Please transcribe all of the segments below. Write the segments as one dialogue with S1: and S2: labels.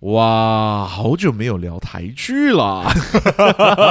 S1: 哇，好久没有聊台剧了。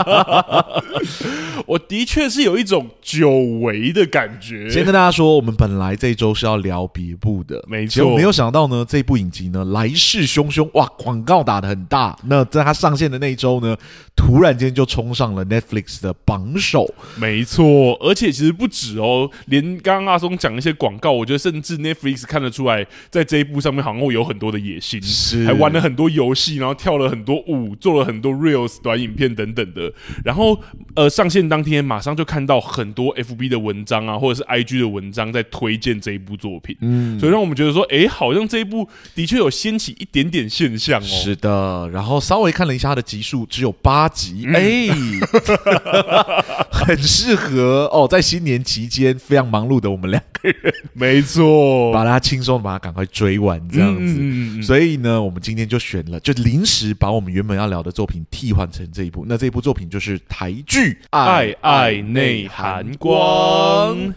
S2: 我的确是有一种久违的感觉。
S1: 先跟大家说，我们本来这一周是要聊别部的，没错。没有想到呢，这部影集呢来势汹汹，哇，广告打得很大。那在它上线的那一周呢，突然间就冲上了 Netflix 的榜首。
S2: 没错，而且其实不止哦，连刚刚阿松讲一些广告，我觉得甚至 Netflix 看得出来，在这一部上面好像会有很多的野心，
S1: 是
S2: 还玩了很多游戏，然后跳了很多舞，做了很多 Reels 短影片等等的。然后呃，上线当天马上就看到很多 FB 的文章啊，或者是 IG 的文章在推荐这一部作品，嗯，所以让我们觉得说，哎、欸，好像这一部的确有掀起一点点现象哦。
S1: 是的，然后稍微看了一下它的集数，只有八集，哎、嗯，欸、很适合哦，在新年期间非常忙碌的我们两个人，
S2: 没错，
S1: 把它轻松把它赶快追完这样子。嗯、所以呢，我们今天就选了，就临时把我们原本要聊的作品替换成这一部。那这一部作品就是台剧《爱》。
S2: 爱内涵光。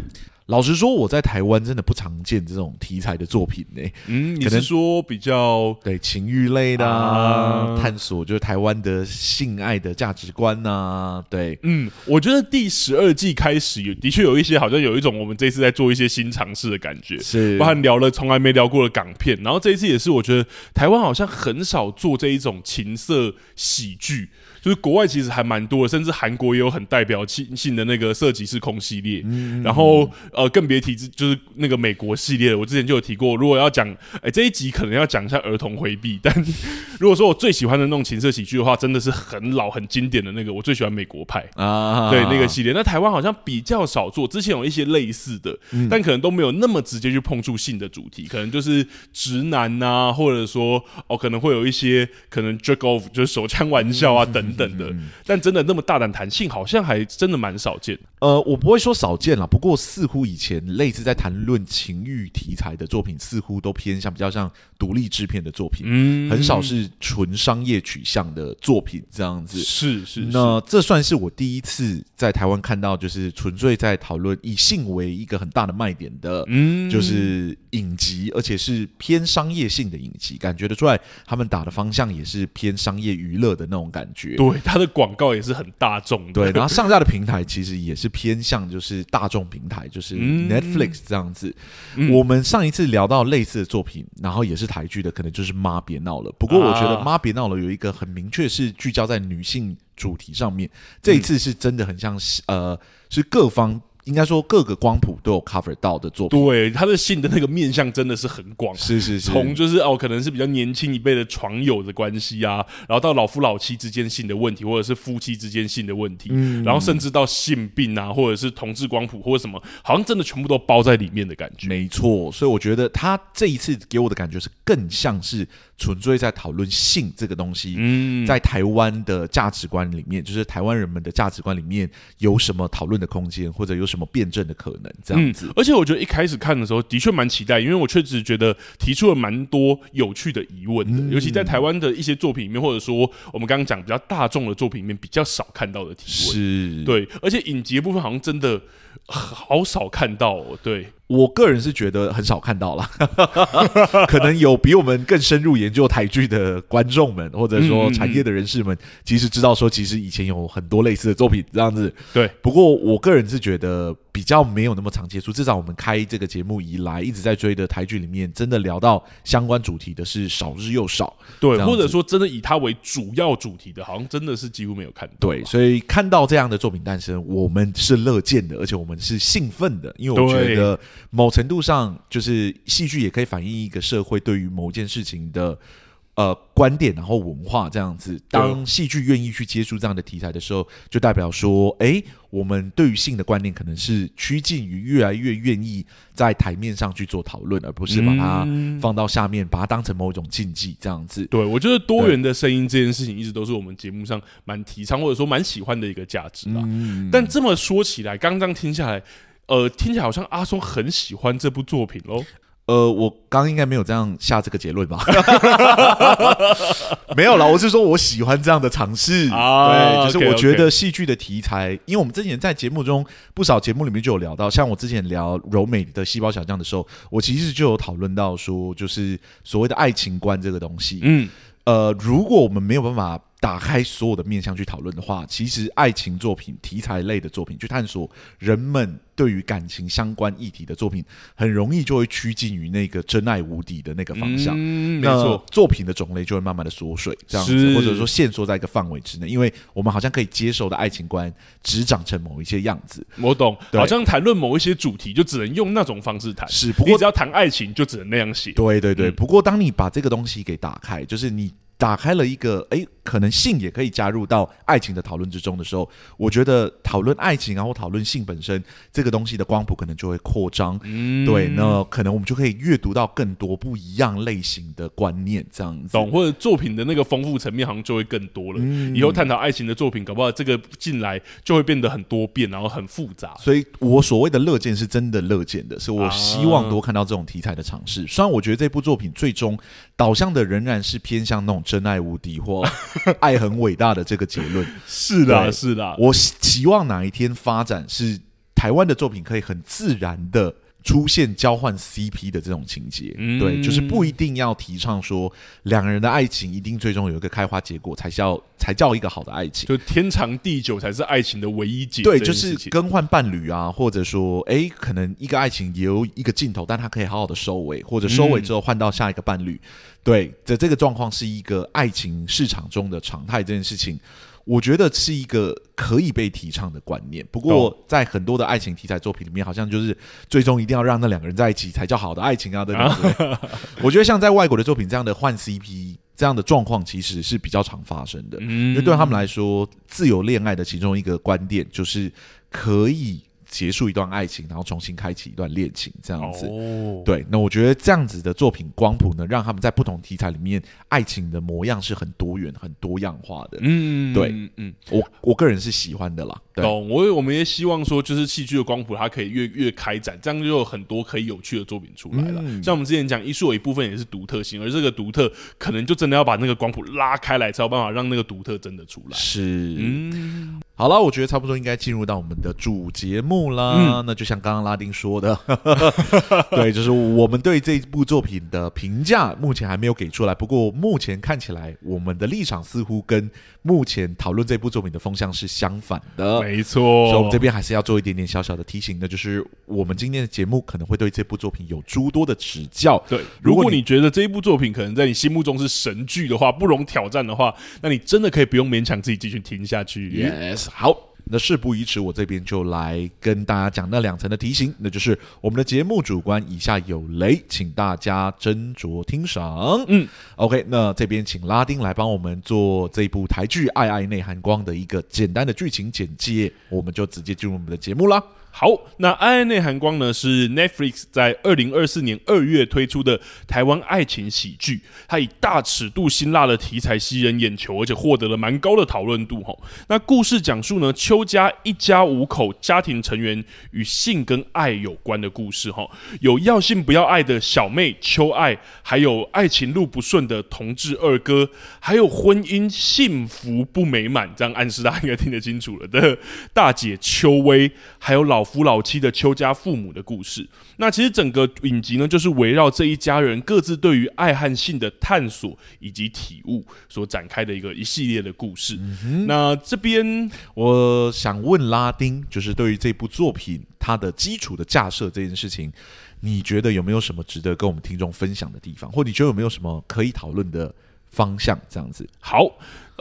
S1: 老实说，我在台湾真的不常见这种题材的作品呢、欸。
S2: 嗯，你是说比较
S1: 对情欲类的、啊，啊、探索就是台湾的性爱的价值观呐、啊。对，
S2: 嗯，我觉得第十二季开始有的确有一些好像有一种我们这次在做一些新尝试的感觉，
S1: 是
S2: 包含聊了从来没聊过的港片，然后这一次也是我觉得台湾好像很少做这一种情色喜剧。就是国外其实还蛮多的，甚至韩国也有很代表性性的那个色即是空系列，嗯、然后呃更别提就是那个美国系列，我之前就有提过，如果要讲哎这一集可能要讲一下儿童回避，但 如果说我最喜欢的那种情色喜剧的话，真的是很老很经典的那个，我最喜欢美国派。啊，对那个系列。那台湾好像比较少做，之前有一些类似的，嗯、但可能都没有那么直接去碰触性的主题，可能就是直男呐、啊，或者说哦可能会有一些可能 jerk off 就是手枪玩笑啊等。等等的，但真的那么大胆谈性，好像还真的蛮少见。
S1: 呃，我不会说少见了，不过似乎以前类似在谈论情欲题材的作品，似乎都偏向比较像独立制片的作品，嗯，很少是纯商业取向的作品这样子。
S2: 是是，是，
S1: 那这算是我第一次在台湾看到，就是纯粹在讨论以性为一个很大的卖点的，嗯，就是影集，而且是偏商业性的影集，感觉得出来，他们打的方向也是偏商业娱乐的那种感觉。
S2: 对，它的广告也是很大众的，
S1: 对，然后上架的平台其实也是偏向就是大众平台，就是 Netflix 这样子。嗯、我们上一次聊到类似的作品，然后也是台剧的，可能就是《妈别闹了》。不过我觉得《妈别闹了》有一个很明确是聚焦在女性主题上面，这一次是真的很像是呃，是各方。应该说各个光谱都有 cover 到的作品，
S2: 对，他的性的那个面向真的是很广，
S1: 是是是，
S2: 从就是哦，可能是比较年轻一辈的床友的关系啊，然后到老夫老妻之间性的问题，或者是夫妻之间性的问题，嗯，然后甚至到性病啊，或者是同志光谱或者什么，好像真的全部都包在里面的感觉。
S1: 没错，所以我觉得他这一次给我的感觉是更像是纯粹在讨论性这个东西，嗯，在台湾的价值观里面，就是台湾人们的价值观里面有什么讨论的空间，或者有什么辩证的可能这样子，
S2: 嗯，而且我觉得一开始看的时候的确蛮期待，因为我确实觉得提出了蛮多有趣的疑问的，嗯、尤其在台湾的一些作品里面，或者说我们刚刚讲比较大众的作品里面比较少看到的提问，
S1: 是。
S2: 对，而且影集的部分好像真的好少看到哦，对。
S1: 我个人是觉得很少看到了，可能有比我们更深入研究台剧的观众们，或者说产业的人士们，其实知道说，其实以前有很多类似的作品这样子。
S2: 对，
S1: 不过我个人是觉得比较没有那么常接触，至少我们开这个节目以来一直在追的台剧里面，真的聊到相关主题的是少之又少。
S2: 对，或者说真的以它为主要主题的，好像真的是几乎没有看到。
S1: 对，所以看到这样的作品诞生，我们是乐见的，而且我们是兴奋的，因为我觉得。某程度上，就是戏剧也可以反映一个社会对于某件事情的呃观点，然后文化这样子。当戏剧愿意去接触这样的题材的时候，就代表说，哎，我们对于性的观念可能是趋近于越来越愿意在台面上去做讨论，而不是把它放到下面，把它当成某一种禁忌这样子。
S2: 对，我觉得多元的声音这件事情，一直都是我们节目上蛮提倡或者说蛮喜欢的一个价值吧。但这么说起来，刚刚听下来。呃，听起来好像阿松很喜欢这部作品喽。
S1: 呃，我刚刚应该没有这样下这个结论吧？没有啦，我是说我喜欢这样的尝试。啊、对，就是我觉得戏剧的题材因为我们之前在节目中不少节目里面就有聊到，像我之前聊柔美的细胞小将的时候，我其实就有讨论到说，就是所谓的爱情观这个东西。嗯，呃，如果我们没有办法。打开所有的面向去讨论的话，其实爱情作品、题材类的作品，去探索人们对于感情相关议题的作品，很容易就会趋近于那个真爱无敌的那个方向。嗯，没错，作品的种类就会慢慢的缩水，这样子，或者说限缩在一个范围之内，因为我们好像可以接受的爱情观只长成某一些样子。
S2: 我懂，好像谈论某一些主题就只能用那种方式谈。是，不过只要谈爱情就只能那样写。
S1: 对对对，嗯，不过当你把这个东西给打开，就是你。打开了一个，哎，可能性也可以加入到爱情的讨论之中的时候，我觉得讨论爱情，然后讨论性本身这个东西的光谱可能就会扩张。嗯，对，那可能我们就可以阅读到更多不一样类型的观念，这样子。
S2: 懂，或者作品的那个丰富层面好像就会更多了。嗯，以后探讨爱情的作品，搞不好这个进来就会变得很多变，然后很复杂。
S1: 所以我所谓的乐见是真的乐见的，是我希望多看到这种题材的尝试。虽然我觉得这部作品最终导向的仍然是偏向那种。真爱无敌或 爱很伟大的这个结论
S2: 是的，是的。
S1: 我希望哪一天发展是台湾的作品可以很自然的。出现交换 CP 的这种情节，嗯，对，就是不一定要提倡说两个人的爱情一定最终有一个开花结果才叫才叫一个好的爱情，
S2: 就天长地久才是爱情的唯一解。
S1: 对，就是更换伴侣啊，或者说，哎，可能一个爱情也有一个尽头，但它可以好好的收尾，或者收尾之后换到下一个伴侣，嗯、对的这个状况是一个爱情市场中的常态。这件事情。我觉得是一个可以被提倡的观念，不过在很多的爱情题材作品里面，好像就是最终一定要让那两个人在一起才叫好的爱情啊，对不对？我觉得像在外国的作品这样的换 CP 这样的状况，其实是比较常发生的，因为对他们来说，自由恋爱的其中一个观点就是可以。结束一段爱情，然后重新开启一段恋情，这样子。哦，对，那我觉得这样子的作品光谱呢，让他们在不同题材里面，爱情的模样是很多元、很多样化的。嗯，对，嗯，嗯，我我个人是喜欢的啦。
S2: 懂，我我们也希望说，就是戏剧的光谱它可以越越开展，这样就有很多可以有趣的作品出来了。嗯，像我们之前讲，艺术有一部分也是独特性，而这个独特可能就真的要把那个光谱拉开来，才有办法让那个独特真的出来。
S1: 是，嗯。好了，我觉得差不多应该进入到我们的主节目啦。嗯、那就像刚刚拉丁说的，对，就是我们对这部作品的评价目前还没有给出来。不过目前看起来，我们的立场似乎跟目前讨论这部作品的风向是相反的。
S2: 没错，
S1: 所以我们这边还是要做一点点小小的提醒，那就是我们今天的节目可能会对这部作品有诸多的指教。
S2: 对，如果你觉得这一部作品可能在你心目中是神剧的话，不容挑战的话，那你真的可以不用勉强自己继续听下去。
S1: Yes。好，那事不宜迟，我这边就来跟大家讲那两层的提醒，那就是我们的节目主观以下有雷，请大家斟酌听赏。嗯，OK，那这边请拉丁来帮我们做这一部台剧《爱爱内涵光》的一个简单的剧情简介，我们就直接进入我们的节目啦。
S2: 好，那《爱内含光》呢是 Netflix 在二零二四年二月推出的台湾爱情喜剧，它以大尺度辛辣的题材吸人眼球，而且获得了蛮高的讨论度。吼，那故事讲述呢邱家一家五口家庭成员与性跟爱有关的故事。吼，有要性不要爱的小妹邱爱，还有爱情路不顺的同志二哥，还有婚姻幸福不美满，这样暗示大家应该听得清楚了的 大姐邱薇，还有老。老夫老妻的邱家父母的故事，那其实整个影集呢，就是围绕这一家人各自对于爱和性的探索以及体悟所展开的一个一系列的故事。嗯、那这边
S1: 我想问拉丁，就是对于这部作品它的基础的架设这件事情，你觉得有没有什么值得跟我们听众分享的地方，或你觉得有没有什么可以讨论的方向？这样子。
S2: 好，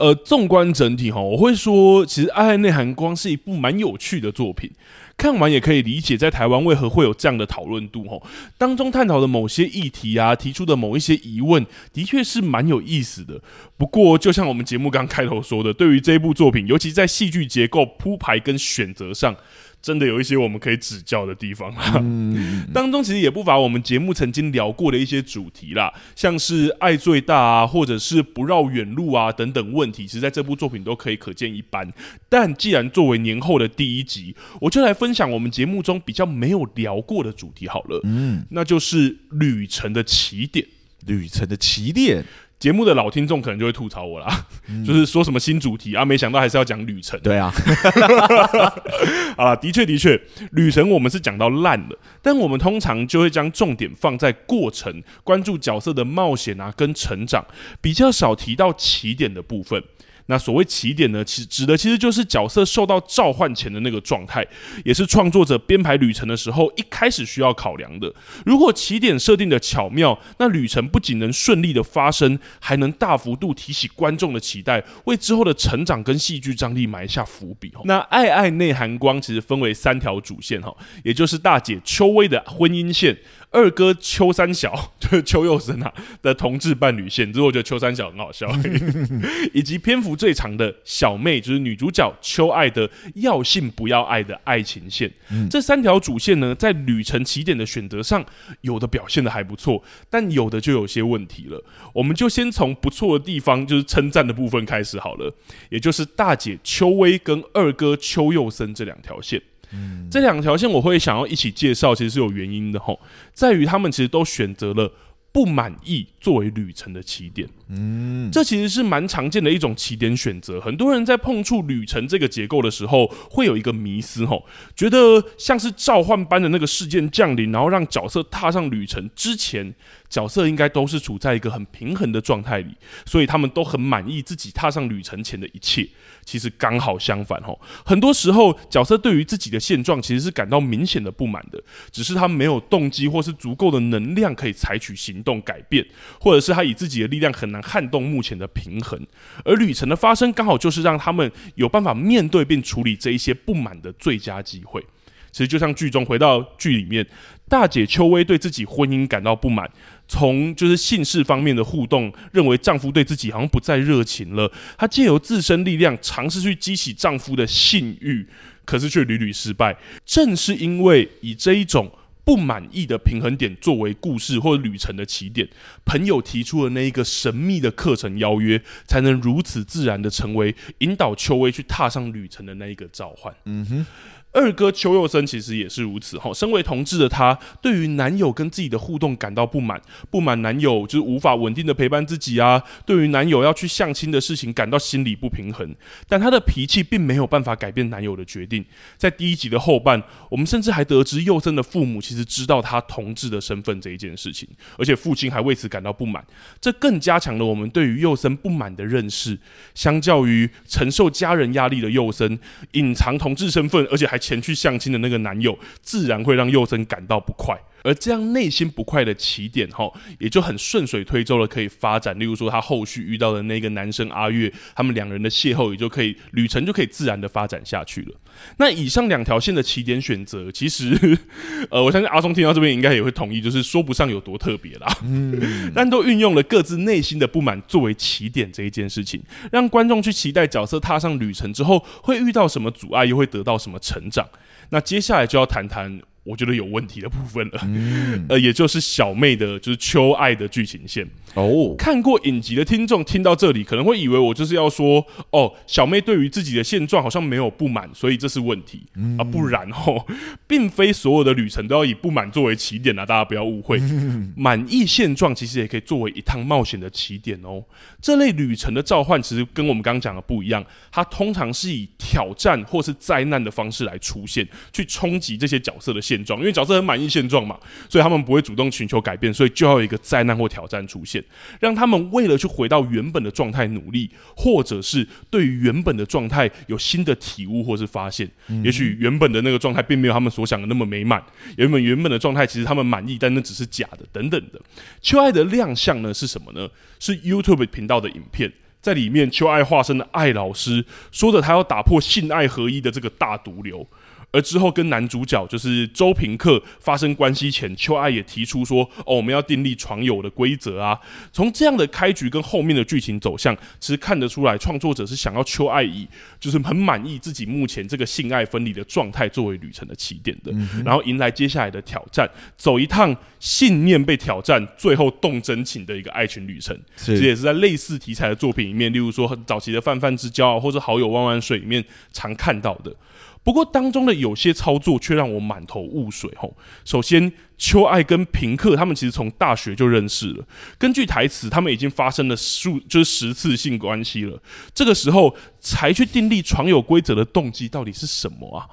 S2: 呃，纵观整体哈，我会说，其实《爱爱内涵光》是一部蛮有趣的作品。看完也可以理解，在台湾为何会有这样的讨论度吼，当中探讨的某些议题啊，提出的某一些疑问，的确是蛮有意思的。不过，就像我们节目刚开头说的，对于这一部作品，尤其在戏剧结构铺排跟选择上，真的有一些我们可以指教的地方。嗯，当中其实也不乏我们节目曾经聊过的一些主题啦，像是爱最大啊，或者是不绕远路啊等等问题，其实在这部作品都可以可见一斑。但既然作为年后的第一集，我就来分享我们节目中比较没有聊过的主题好了。嗯，那就是旅程的起点。
S1: 旅程的起点。
S2: 节目的老听众可能就会吐槽我啦，嗯、就是说什么新主题啊，没想到还是要讲旅程。
S1: 对啊，
S2: 啊，的确的确，旅程我们是讲到烂了，但我们通常就会将重点放在过程，关注角色的冒险啊跟成长，比较少提到起点的部分。那所谓起点呢，其实指的其实就是角色受到召唤前的那个状态，也是创作者编排旅程的时候一开始需要考量的。如果起点设定的巧妙，那旅程不仅能顺利的发生，还能大幅度提起观众的期待，为之后的成长跟戏剧张力埋下伏笔。那爱爱内含光其实分为三条主线哈，也就是大姐秋薇的婚姻线。二哥邱三小 就是邱佑生啊的同志伴侣线，只是我觉得秋三小很好笑，以及篇幅最长的小妹就是女主角邱爱的要性不要爱的爱情线。嗯、这三条主线呢，在旅程起点的选择上，有的表现的还不错，但有的就有些问题了。我们就先从不错的地方，就是称赞的部分开始好了，也就是大姐邱薇跟二哥邱佑生这两条线。这两条线我会想要一起介绍，其实是有原因的吼，在于他们其实都选择了不满意作为旅程的起点。嗯，这其实是蛮常见的一种起点选择。很多人在碰触旅程这个结构的时候，会有一个迷思吼，觉得像是召唤般的那个事件降临，然后让角色踏上旅程之前。角色应该都是处在一个很平衡的状态里，所以他们都很满意自己踏上旅程前的一切。其实刚好相反吼，很多时候角色对于自己的现状其实是感到明显的不满的，只是他没有动机或是足够的能量可以采取行动改变，或者是他以自己的力量很难撼动目前的平衡。而旅程的发生刚好就是让他们有办法面对并处理这一些不满的最佳机会。其实就像剧中回到剧里面，大姐秋薇对自己婚姻感到不满，从就是性事方面的互动，认为丈夫对自己好像不再热情了。她借由自身力量尝试去激起丈夫的性欲，可是却屡屡失败。正是因为以这一种不满意的平衡点作为故事或旅程的起点，朋友提出的那一个神秘的课程邀约，才能如此自然的成为引导秋薇去踏上旅程的那一个召唤。嗯哼。二哥邱佑森其实也是如此哈，身为同志的他，对于男友跟自己的互动感到不满，不满男友就是无法稳定的陪伴自己啊，对于男友要去相亲的事情感到心理不平衡，但他的脾气并没有办法改变男友的决定。在第一集的后半，我们甚至还得知佑森的父母其实知道他同志的身份这一件事情，而且父亲还为此感到不满，这更加强了我们对于佑森不满的认识。相较于承受家人压力的佑森，隐藏同志身份，而且还前去相亲的那个男友，自然会让佑珍感到不快。而这样内心不快的起点，哈，也就很顺水推舟了可以发展。例如说，他后续遇到的那个男生阿月，他们两人的邂逅，也就可以旅程就可以自然的发展下去了。那以上两条线的起点选择，其实，呃，我相信阿松听到这边应该也会同意，就是说不上有多特别啦。嗯，但都运用了各自内心的不满作为起点这一件事情，让观众去期待角色踏上旅程之后会遇到什么阻碍，又会得到什么成长。那接下来就要谈谈。我觉得有问题的部分了，嗯、呃，也就是小妹的，就是秋爱的剧情线哦。看过影集的听众听到这里，可能会以为我就是要说，哦，小妹对于自己的现状好像没有不满，所以这是问题、嗯、啊，不然哦，并非所有的旅程都要以不满作为起点啊，大家不要误会。满、嗯、意现状其实也可以作为一趟冒险的起点哦。这类旅程的召唤其实跟我们刚刚讲的不一样，它通常是以挑战或是灾难的方式来出现，去冲击这些角色的。现状，因为角色很满意现状嘛，所以他们不会主动寻求改变，所以就要有一个灾难或挑战出现，让他们为了去回到原本的状态努力，或者是对于原本的状态有新的体悟或是发现。嗯、也许原本的那个状态并没有他们所想的那么美满，原本原本的状态其实他们满意，但那只是假的，等等的。秋爱的亮相呢是什么呢？是 YouTube 频道的影片，在里面秋爱化身的爱老师说着他要打破性爱合一的这个大毒瘤。而之后跟男主角就是周平克发生关系前，秋爱也提出说：“哦，我们要订立床友的规则啊。”从这样的开局跟后面的剧情走向，其实看得出来，创作者是想要秋爱以就是很满意自己目前这个性爱分离的状态作为旅程的起点的，然后迎来接下来的挑战，走一趟信念被挑战，最后动真情的一个爱情旅程。这也是在类似题材的作品里面，例如说很早期的《泛泛之交》啊，或者《好友万万岁》里面常看到的。不过当中的有些操作却让我满头雾水吼。首先，秋爱跟平克他们其实从大学就认识了，根据台词，他们已经发生了数就是十次性关系了。这个时候才去订立床友规则的动机到底是什么啊？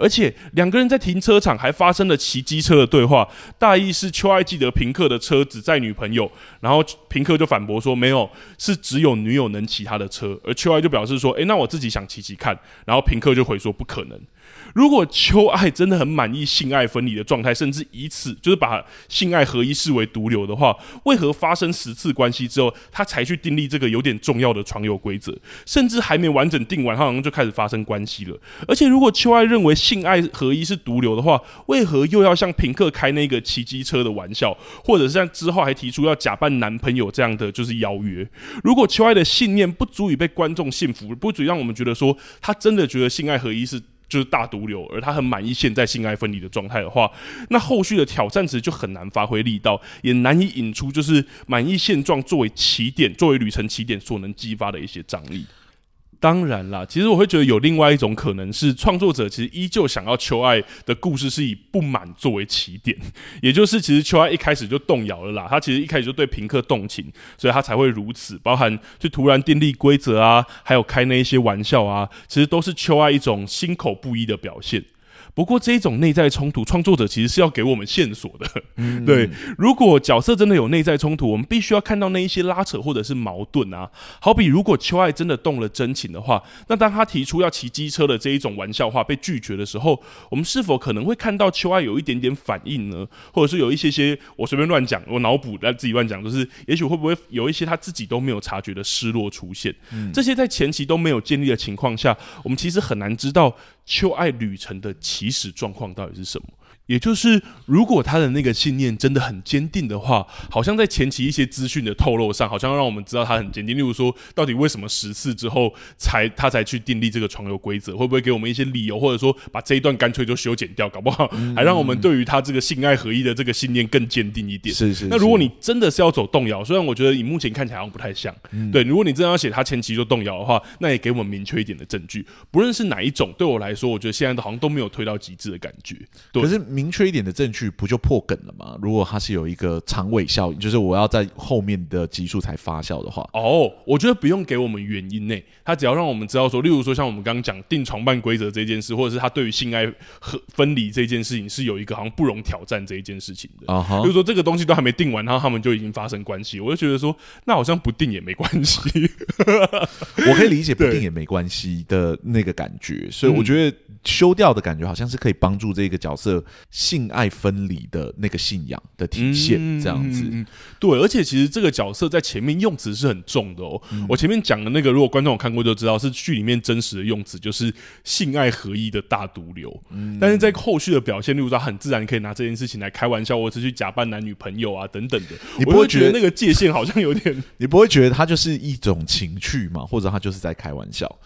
S2: 而且两个人在停车场还发生了骑机车的对话，大意是秋爱记得平克的车只载女朋友，然后平克就反驳说没有，是只有女友能骑他的车，而秋爱就表示说，诶，那我自己想骑骑看，然后平克就回说不可能。如果秋爱真的很满意性爱分离的状态，甚至以此就是把性爱合一视为毒瘤的话，为何发生十次关系之后，他才去订立这个有点重要的床友规则？甚至还没完整定完，他好像就开始发生关系了。而且，如果秋爱认为性爱合一是毒瘤的话，为何又要向平克开那个骑机车的玩笑，或者是像之后还提出要假扮男朋友这样的就是邀约？如果秋爱的信念不足以被观众信服，不足以让我们觉得说他真的觉得性爱合一是。就是大毒瘤，而他很满意现在性爱分离的状态的话，那后续的挑战其实就很难发挥力道，也难以引出就是满意现状作为起点、作为旅程起点所能激发的一些张力。当然啦，其实我会觉得有另外一种可能是，创作者其实依旧想要求爱的故事是以不满作为起点，也就是其实秋爱一开始就动摇了啦，他其实一开始就对平克动情，所以他才会如此，包含就突然订立规则啊，还有开那一些玩笑啊，其实都是秋爱一种心口不一的表现。不过这一种内在冲突，创作者其实是要给我们线索的。嗯，对，如果角色真的有内在冲突，我们必须要看到那一些拉扯或者是矛盾啊。好比如果秋爱真的动了真情的话，那当他提出要骑机车的这一种玩笑话被拒绝的时候，我们是否可能会看到秋爱有一点点反应呢？或者是有一些些我随便乱讲，我脑补来自己乱讲，就是也许会不会有一些他自己都没有察觉的失落出现？嗯，这些在前期都没有建立的情况下，我们其实很难知道秋爱旅程的起始状况到底是什么？也就是，如果他的那个信念真的很坚定的话，好像在前期一些资讯的透露上，好像让我们知道他很坚定。例如说，到底为什么十次之后才他才去订立这个床游规则？会不会给我们一些理由，或者说把这一段干脆就修剪掉？搞不好还让我们对于他这个性爱合一的这个信念更坚定一点。
S1: 是，是是。
S2: 那如果你真的是要走动摇，虽然我觉得你目前看起来好像不太像，嗯、对。如果你真的要写他前期就动摇的话，那也给我们明确一点的证据。不论是哪一种，对我来说，我觉得现在都好像都没有推到极致的感觉。对。
S1: 可是。明确一点的证据不就破梗了吗？如果它是有一个长尾效应，就是我要在后面的集数才发酵的话，
S2: 哦，我觉得不用给我们原因呢，他只要让我们知道说，例如说像我们刚刚讲定床伴规则这件事，或者是他对于性爱和分离这件事情是有一个好像不容挑战这一件事情的。啊哈，就是说这个东西都还没定完，然后他们就已经发生关系，我就觉得说那好像不定也没关系，
S1: 我可以理解不定也没关系的那个感觉，所以我觉得修掉的感觉好像是可以帮助这个角色。性爱分离的那个信仰的体现，这样子、嗯，
S2: 对，而且其实这个角色在前面用词是很重的哦。嗯、我前面讲的那个，如果观众有看过就知道，是剧里面真实的用词，就是性爱合一的大毒瘤。嗯、但是在后续的表现，例如说很自然可以拿这件事情来开玩笑，或者是去假扮男女朋友啊等等的，你不会觉得那个界限好像有点？
S1: 你不会觉得他就是一种情趣嘛？或者他就是在开玩笑？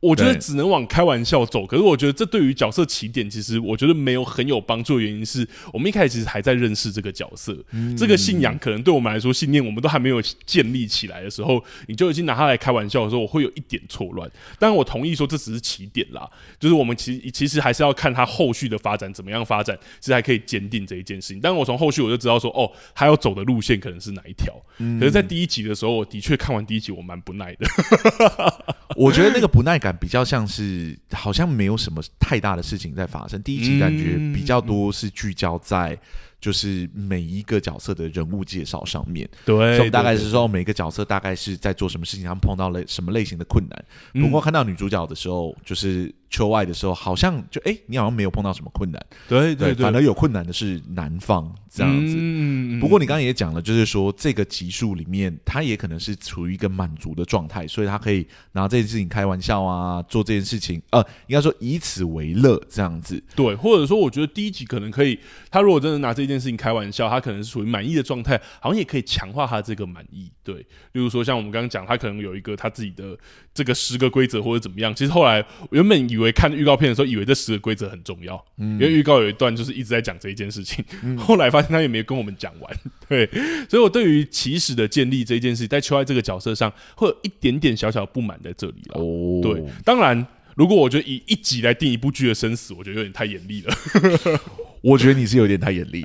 S2: 我觉得只能往开玩笑走，可是我觉得这对于角色起点，其实我觉得没有很有帮助的原因是我们一开始其实还在认识这个角色，嗯、这个信仰可能对我们来说信念我们都还没有建立起来的时候，你就已经拿它来开玩笑的时候，我会有一点错乱。当然我同意说这只是起点啦，就是我们其实其实还是要看它后续的发展怎么样发展，其实还可以坚定这一件事情。但我从后续我就知道说，哦，他要走的路线可能是哪一条。嗯、可是，在第一集的时候，我的确看完第一集我蛮不耐的。
S1: 我觉得那个不耐感比较像是好像没有什么太大的事情在发生。第一集感觉比较多是聚焦在就是每一个角色的人物介绍上面。
S2: 对，
S1: 所以大概是说每个角色大概是在做什么事情，他们碰到了什么类型的困难。不过看到女主角的时候，就是秋外的时候，好像就哎、欸，你好像没有碰到什么困难。
S2: 对对对，
S1: 反而有困难的是男方这样子。
S2: 嗯，
S1: 不过你刚刚也讲了，就是说这个级数里面，他也可能是处于一个满足的状态，所以他可以拿这件事情开玩笑啊，做这件事情，呃，应该说以此为乐这样子。
S2: 对，或者说我觉得第一集可能可以，他如果真的拿这件事情开玩笑，他可能是处于满意的状态，好像也可以强化他这个满意。对，例如说像我们刚刚讲，他可能有一个他自己的这个十个规则或者怎么样。其实后来原本以为看预告片的时候，以为这十个规则很重要，嗯，因为预告有一段就是一直在讲这一件事情，嗯，后来发现他也没有跟我们讲完，对，所以我对于起始的建立这一件事，在秋爱这个角色上，会有一点点小小不满在这里了。哦，对，当然，如果我觉得以一集来定一部剧的生死，我觉得有点太严厉了。
S1: 我觉得你是有点太严厉。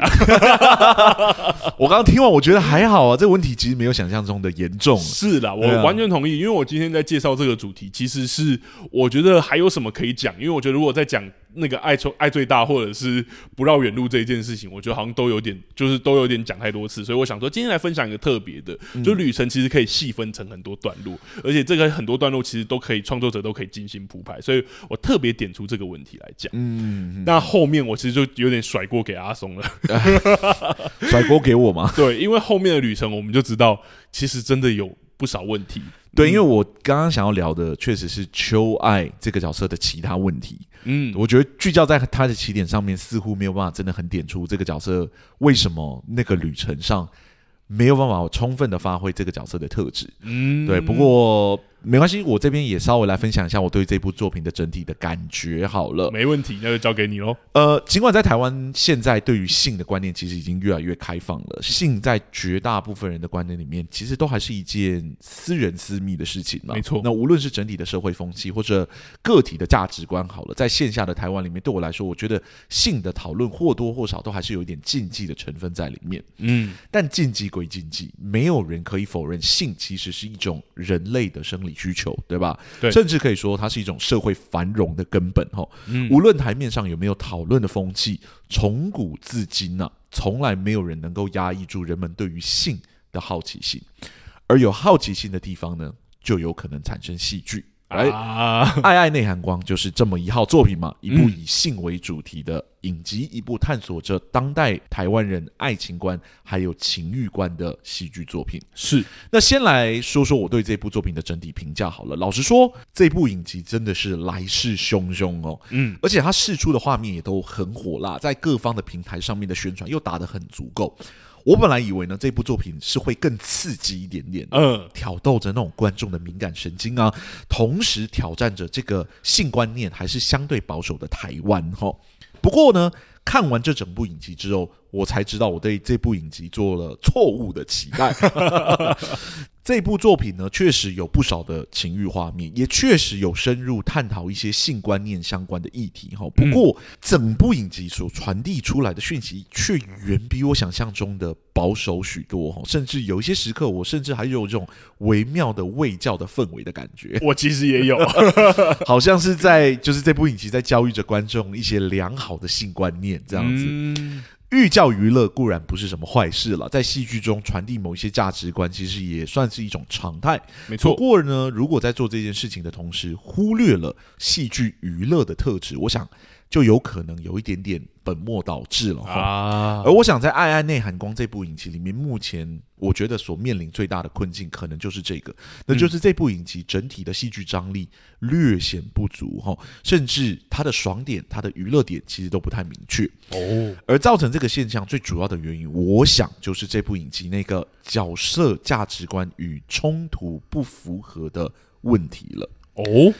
S1: 我刚刚听完，我觉得还好啊，这个问题其实没有想象中的严重。
S2: 是的，我完全同意，因为我今天在介绍这个主题，其实是我觉得还有什么可以讲，因为我觉得如果在讲。那个爱冲爱最大，或者是不绕远路这一件事情，我觉得好像都有点，就是都有点讲太多次，所以我想说，今天来分享一个特别的，就旅程其实可以细分成很多段落，而且这个很多段落其实都可以创作者都可以精心铺排，所以我特别点出这个问题来讲。嗯，那后面我其实就有点甩锅给阿松了，
S1: 甩锅给我吗？
S2: 对，因为后面的旅程我们就知道，其实真的有不少问题。
S1: 对，因为我刚刚想要聊的确实是秋爱这个角色的其他问题。嗯，我觉得聚焦在他的起点上面，似乎没有办法真的很点出这个角色为什么那个旅程上没有办法充分的发挥这个角色的特质。嗯，对，不过。没关系，我这边也稍微来分享一下我对这部作品的整体的感觉好了。
S2: 没问题，那就交给你喽。
S1: 呃，尽管在台湾现在对于性的观念其实已经越来越开放了，性在绝大部分人的观念里面，其实都还是一件私人私密的事情嘛。
S2: 没错。
S1: 那无论是整体的社会风气或者个体的价值观，好了，在线下的台湾里面，对我来说，我觉得性的讨论或多或少都还是有一点禁忌的成分在里面。嗯。但禁忌归禁忌，没有人可以否认性其实是一种人类的生理需求，对吧？对，甚至可以说它是一种社会繁荣的根本。哈，嗯，无论台面上有没有讨论的风气，从古至今呢，从来没有人能够压抑住人们对于性的好奇心。而有好奇心的地方呢，就有可能产生戏剧。哎，爱爱内涵光就是这么一号作品嘛，一部以性为主题的影集，一部探索着当代台湾人爱情观还有情欲观的戏剧作品。
S2: 是，
S1: 那先来说说我对这部作品的整体评价好了。老实说，这部影集真的是来势汹汹哦，嗯，而且它释出的画面也都很火辣，在各方的平台上面的宣传又打得很足够。我本来以为呢，这部作品是会更刺激一点点，嗯，挑逗着那种观众的敏感神经啊，同时挑战着这个性观念还是相对保守的台湾哈。不过呢，看完这整部影集之后，我才知道我对这部影集做了错误的期待。这部作品呢，确实有不少的情欲画面，也确实有深入探讨一些性观念相关的议题哈。不过，整部影集所传递出来的讯息却远比我想象中的保守许多哈。甚至有一些时刻，我甚至还有这种微妙的卫教的氛围的感觉。
S2: 我其实也有，
S1: 好像是在就是这部影集在教育着观众一些良好的性观念这样子。嗯寓教于乐固然不是什么坏事了，在戏剧中传递某一些价值观，其实也算是一种常态。
S2: 没错。不
S1: 过呢，如果在做这件事情的同时，忽略了戏剧娱乐的特质，我想。就有可能有一点点本末倒置了啊！而我想在《爱爱内涵光》这部影集里面，目前我觉得所面临最大的困境，可能就是这个，那就是这部影集整体的戏剧张力略显不足哈，甚至它的爽点、它的娱乐点其实都不太明确哦。而造成这个现象最主要的原因，我想就是这部影集那个角色价值观与冲突不符合的问题了哦。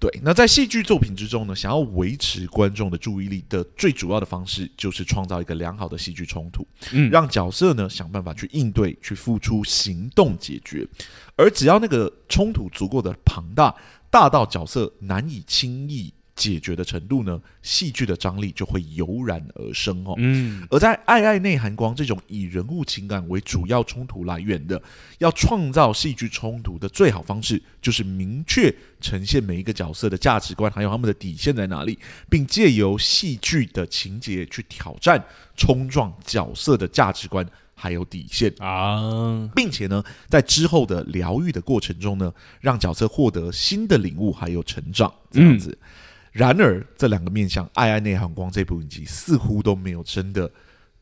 S1: 对，那在戏剧作品之中呢，想要维持观众的注意力的最主要的方式，就是创造一个良好的戏剧冲突，嗯，让角色呢想办法去应对，去付出行动解决，而只要那个冲突足够的庞大，大到角色难以轻易解决的程度呢，戏剧的张力就会油然而生哦。嗯，而在《爱爱内涵光》这种以人物情感为主要冲突来源的，要创造戏剧冲突的最好方式，就是明确呈现每一个角色的价值观，还有他们的底线在哪里，并借由戏剧的情节去挑战、冲撞角色的价值观还有底线啊，并且呢，在之后的疗愈的过程中呢，让角色获得新的领悟还有成长，这样子。嗯然而，这两个面向《爱爱内含光》这部影集似乎都没有真的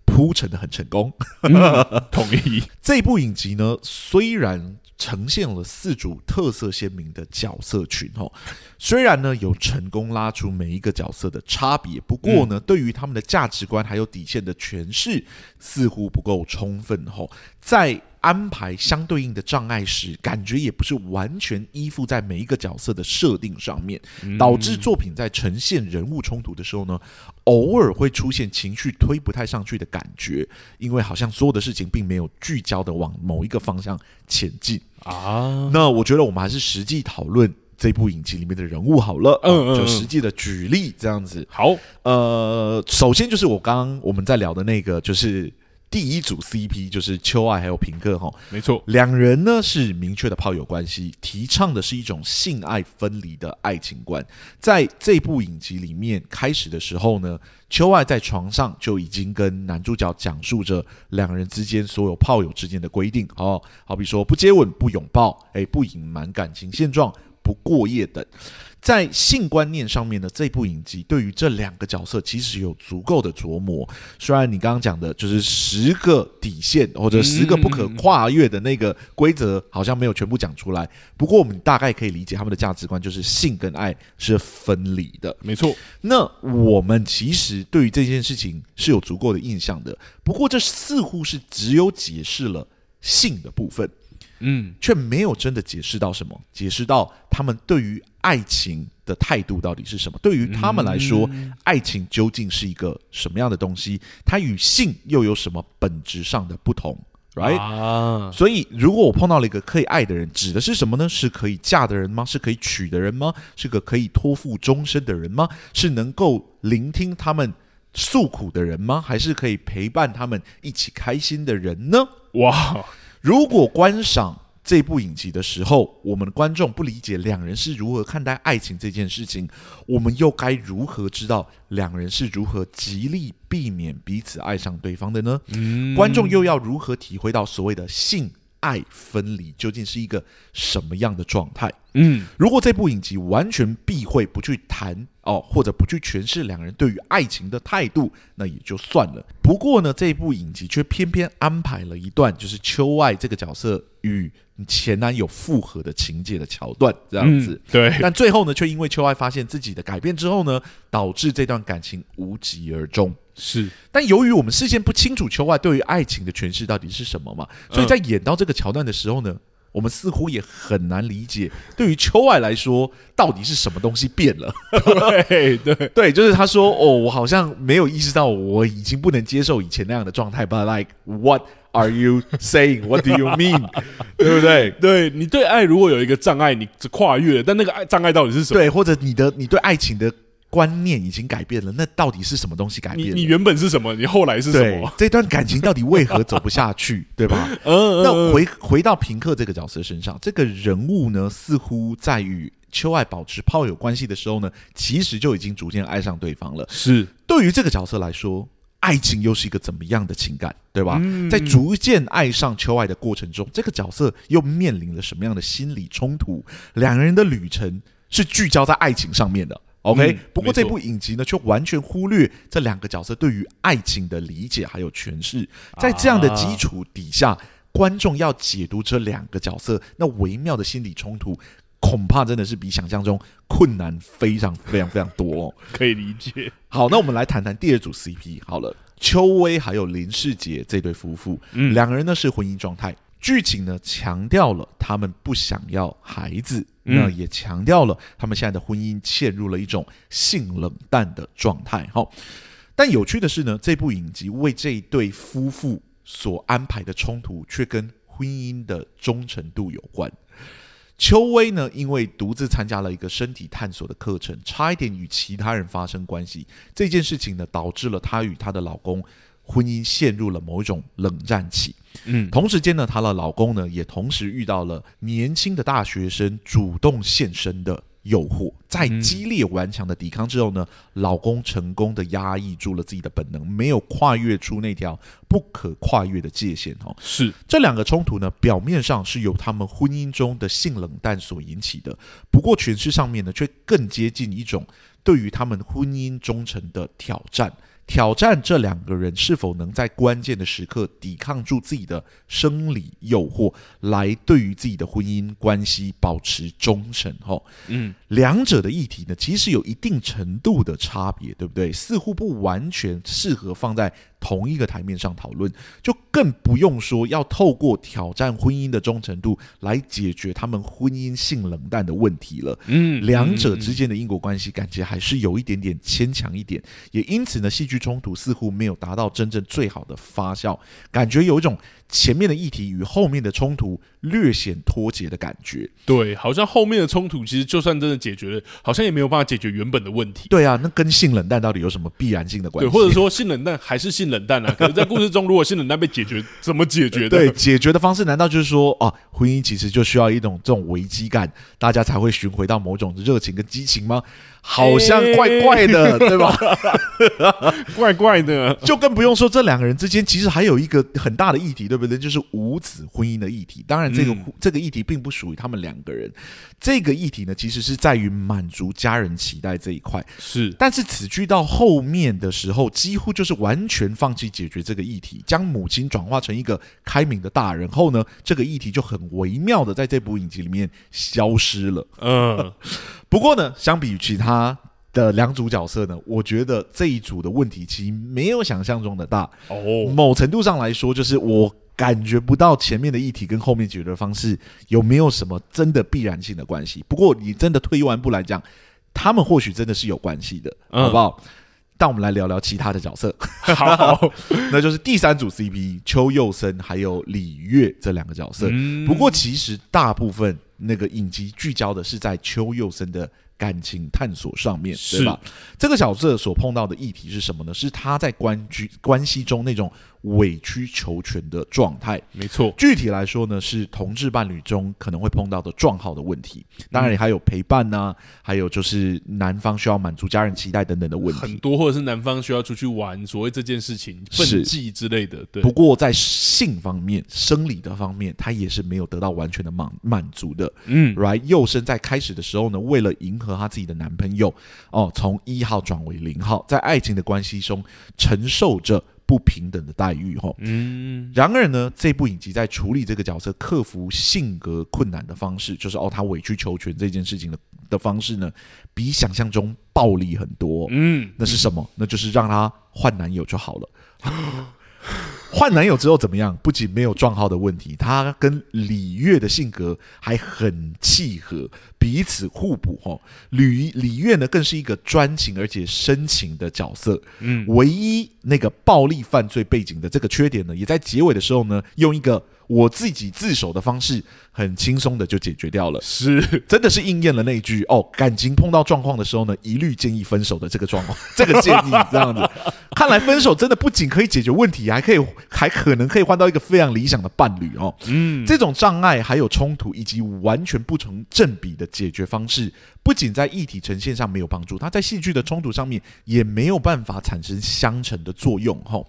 S1: 铺陈的很成功。
S2: 嗯、同意。
S1: 这部影集呢，虽然呈现了四组特色鲜明的角色群哦，虽然呢有成功拉出每一个角色的差别，不过呢，嗯、对于他们的价值观还有底线的诠释似乎不够充分哦，在。安排相对应的障碍时，感觉也不是完全依附在每一个角色的设定上面，导致作品在呈现人物冲突的时候呢，偶尔会出现情绪推不太上去的感觉，因为好像所有的事情并没有聚焦的往某一个方向前进啊。那我觉得我们还是实际讨论这部影集里面的人物好了，嗯，就实际的举例这样子。
S2: 好，
S1: 呃，首先就是我刚刚我们在聊的那个，就是。第一组 CP 就是秋爱还有平克哈，
S2: 没错，
S1: 两人呢是明确的炮友关系，提倡的是一种性爱分离的爱情观。在这部影集里面，开始的时候呢，秋爱在床上就已经跟男主角讲述着两人之间所有炮友之间的规定，哦，好比说不接吻、不拥抱，哎，不隐瞒感情现状、不过夜等。在性观念上面呢，这部影集对于这两个角色其实有足够的琢磨。虽然你刚刚讲的就是十个底线或者十个不可跨越的那个规则，好像没有全部讲出来。不过我们大概可以理解他们的价值观就是性跟爱是分离的。
S2: 没错。
S1: 那我们其实对于这件事情是有足够的印象的。不过这似乎是只有解释了性的部分。嗯，却没有真的解释到什么，解释到他们对于爱情的态度到底是什么？对于他们来说，嗯、爱情究竟是一个什么样的东西？它与性又有什么本质上的不同？Right？、啊、所以，如果我碰到了一个可以爱的人，指的是什么呢？是可以嫁的人吗？是可以娶的人吗？是个可以托付终身的人吗？是能够聆听他们诉苦的人吗？还是可以陪伴他们一起开心的人呢？哇！如果观赏这部影集的时候，我们的观众不理解两人是如何看待爱情这件事情，我们又该如何知道两人是如何极力避免彼此爱上对方的呢？嗯，观众又要如何体会到所谓的性爱分离究竟是一个什么样的状态？嗯，如果这部影集完全避讳不去谈哦，或者不去诠释两人对于爱情的态度，那也就算了。不过呢，这部影集却偏偏安排了一段，就是秋爱这个角色与前男友复合的情节的桥段，这样子。
S2: 嗯，对。
S1: 但最后呢，却因为秋爱发现自己的改变之后呢，导致这段感情无疾而终。
S2: 是，
S1: 但由于我们事先不清楚秋外对于爱情的诠释到底是什么嘛，所以在演到这个桥段的时候呢，我们似乎也很难理解，对于秋外来说，到底是什么东西变了？
S2: 对对
S1: 对，就是他说：“哦，我好像没有意识到，我已经不能接受以前那样的状态。” But like, what are you saying? What do you mean？对不对？
S2: 对你对爱如果有一个障碍，你跨越了，但那个爱障碍到底是什么？
S1: 对，或者你的你对爱情的。观念已经改变了，那到底是什么东西改变了？
S2: 你你原本是什么？你后来是什么？
S1: 这段感情到底为何走不下去？对吧？嗯，那回回到平克这个角色身上，这个人物呢，似乎在与秋爱保持炮友关系的时候呢，其实就已经逐渐爱上对方了。
S2: 是，
S1: 对于这个角色来说，爱情又是一个怎么样的情感？对吧？嗯，在逐渐爱上秋爱的过程中，这个角色又面临了什么样的心理冲突？两个人的旅程是聚焦在爱情上面的。OK，嗯，不过这部影集呢，却完全忽略这两个角色对于爱情的理解还有诠释。在这样的基础底下，啊，观众要解读这两个角色那微妙的心理冲突，恐怕真的是比想象中困难非常非常非常多哦。
S2: 可以理解。
S1: 好，那我们来谈谈第二组 CP。好了，邱威还有林世杰这对夫妇，嗯，两个人呢是婚姻状态。剧情呢强调了他们不想要孩子，那、嗯、也强调了他们现在的婚姻陷入了一种性冷淡的状态。好，但有趣的是呢，这部影集为这一对夫妇所安排的冲突却跟婚姻的忠诚度有关。邱薇呢，因为独自参加了一个身体探索的课程，差一点与其他人发生关系，这件事情呢，导致了她与她的老公。婚姻陷入了某一种冷战期，嗯，同时间呢，她的老公呢也同时遇到了年轻的大学生主动献身的诱惑，在激烈顽强的抵抗之后呢，老公成功的压抑住了自己的本能，没有跨越出那条不可跨越的界限。哦，
S2: 是
S1: 这两个冲突呢，表面上是由他们婚姻中的性冷淡所引起的，不过诠释上面呢，却更接近一种对于他们婚姻忠诚的挑战。挑战这两个人是否能在关键的时刻抵抗住自己的生理诱惑，来对于自己的婚姻关系保持忠诚。吼，嗯，两者的议题呢，其实有一定程度的差别，对不对？似乎不完全适合放在同一个台面上讨论，就更不用说要透过挑战婚姻的忠诚度来解决他们婚姻性冷淡的问题了。嗯，两者之间的因果关系感觉还是有一点点牵强一点，也因此呢，戏剧冲突似乎没有达到真正最好的发酵，感觉有一种前面的议题与后面的冲突略显脱节的感觉。
S2: 对，好像后面的冲突其实就算真的解决了，好像也没有办法解决原本的问题。
S1: 对啊，那跟性冷淡到底有什么必然性的关系？
S2: 对，或者说性冷淡还是性冷淡啊？可能，在故事中，如果性冷淡被解决，怎么解决的？
S1: 对，解决的方式难道就是说，哦，婚姻其实就需要一种这种危机感，大家才会寻回到某种热情跟激情吗？好像怪怪的，欸、对吧？
S2: 怪怪的，
S1: 就更不用说这两个人之间其实还有一个很大的议题，对不对？就是无子婚姻的议题。当然，这个、嗯、这个议题并不属于他们两个人。这个议题呢，其实是在于满足家人期待这一块。
S2: 是，
S1: 但是此剧到后面的时候，几乎就是完全放弃解决这个议题，将母亲转化成一个开明的大人后呢，这个议题就很微妙的在这部影集里面消失了。嗯。不过呢，相比于其他的两组角色呢，我觉得这一组的问题其实没有想象中的大。哦，某程度上来说，就是我感觉不到前面的议题跟后面解决的方式有没有什么真的必然性的关系。不过你真的退一万步来讲，他们或许真的是有关系的，好不好？嗯、但我们来聊聊其他的角色。好，那就是第三组 CP 邱佑生还有李月这两个角色。嗯、不过其实大部分。那个影集聚焦的是在邱佑森的感情探索上面，对吧？这个角色所碰到的议题是什么呢？是他在关居关系中那种。委曲求全的状态，
S2: 没错。
S1: 具体来说呢，是同志伴侣中可能会碰到的状号的问题。当然，还有陪伴呐、啊，还有就是男方需要满足家人期待等等的问题。
S2: 很多，或者是男方需要出去玩，所谓这件事情奋际之类的。对。
S1: 不过在性方面、生理的方面，他也是没有得到完全的满满足的。嗯，right。幼生在开始的时候呢，为了迎合他自己的男朋友，哦，从一号转为零号，在爱情的关系中承受着。不平等的待遇，哈，嗯。然而呢，这部影集在处理这个角色克服性格困难的方式，就是哦，他委曲求全这件事情的的方式呢，比想象中暴力很多。嗯，那是什么？那就是让他换男友就好了。换男友之后怎么样？不仅没有撞号的问题，他跟李月的性格还很契合，彼此互补。哦，李李月呢，更是一个专情而且深情的角色。嗯，唯一那个暴力犯罪背景的这个缺点呢，也在结尾的时候呢，用一个。我自己自首的方式很轻松的就解决掉了，
S2: 是，
S1: 真的是应验了那一句哦，感情碰到状况的时候呢，一律建议分手的这个状况，这个建议这样子。看来分手真的不仅可以解决问题，还可以还可能可以换到一个非常理想的伴侣哦。嗯，这种障碍还有冲突以及完全不成正比的解决方式，不仅在议题呈现上没有帮助，它在戏剧的冲突上面也没有办法产生相乘的作用。哈，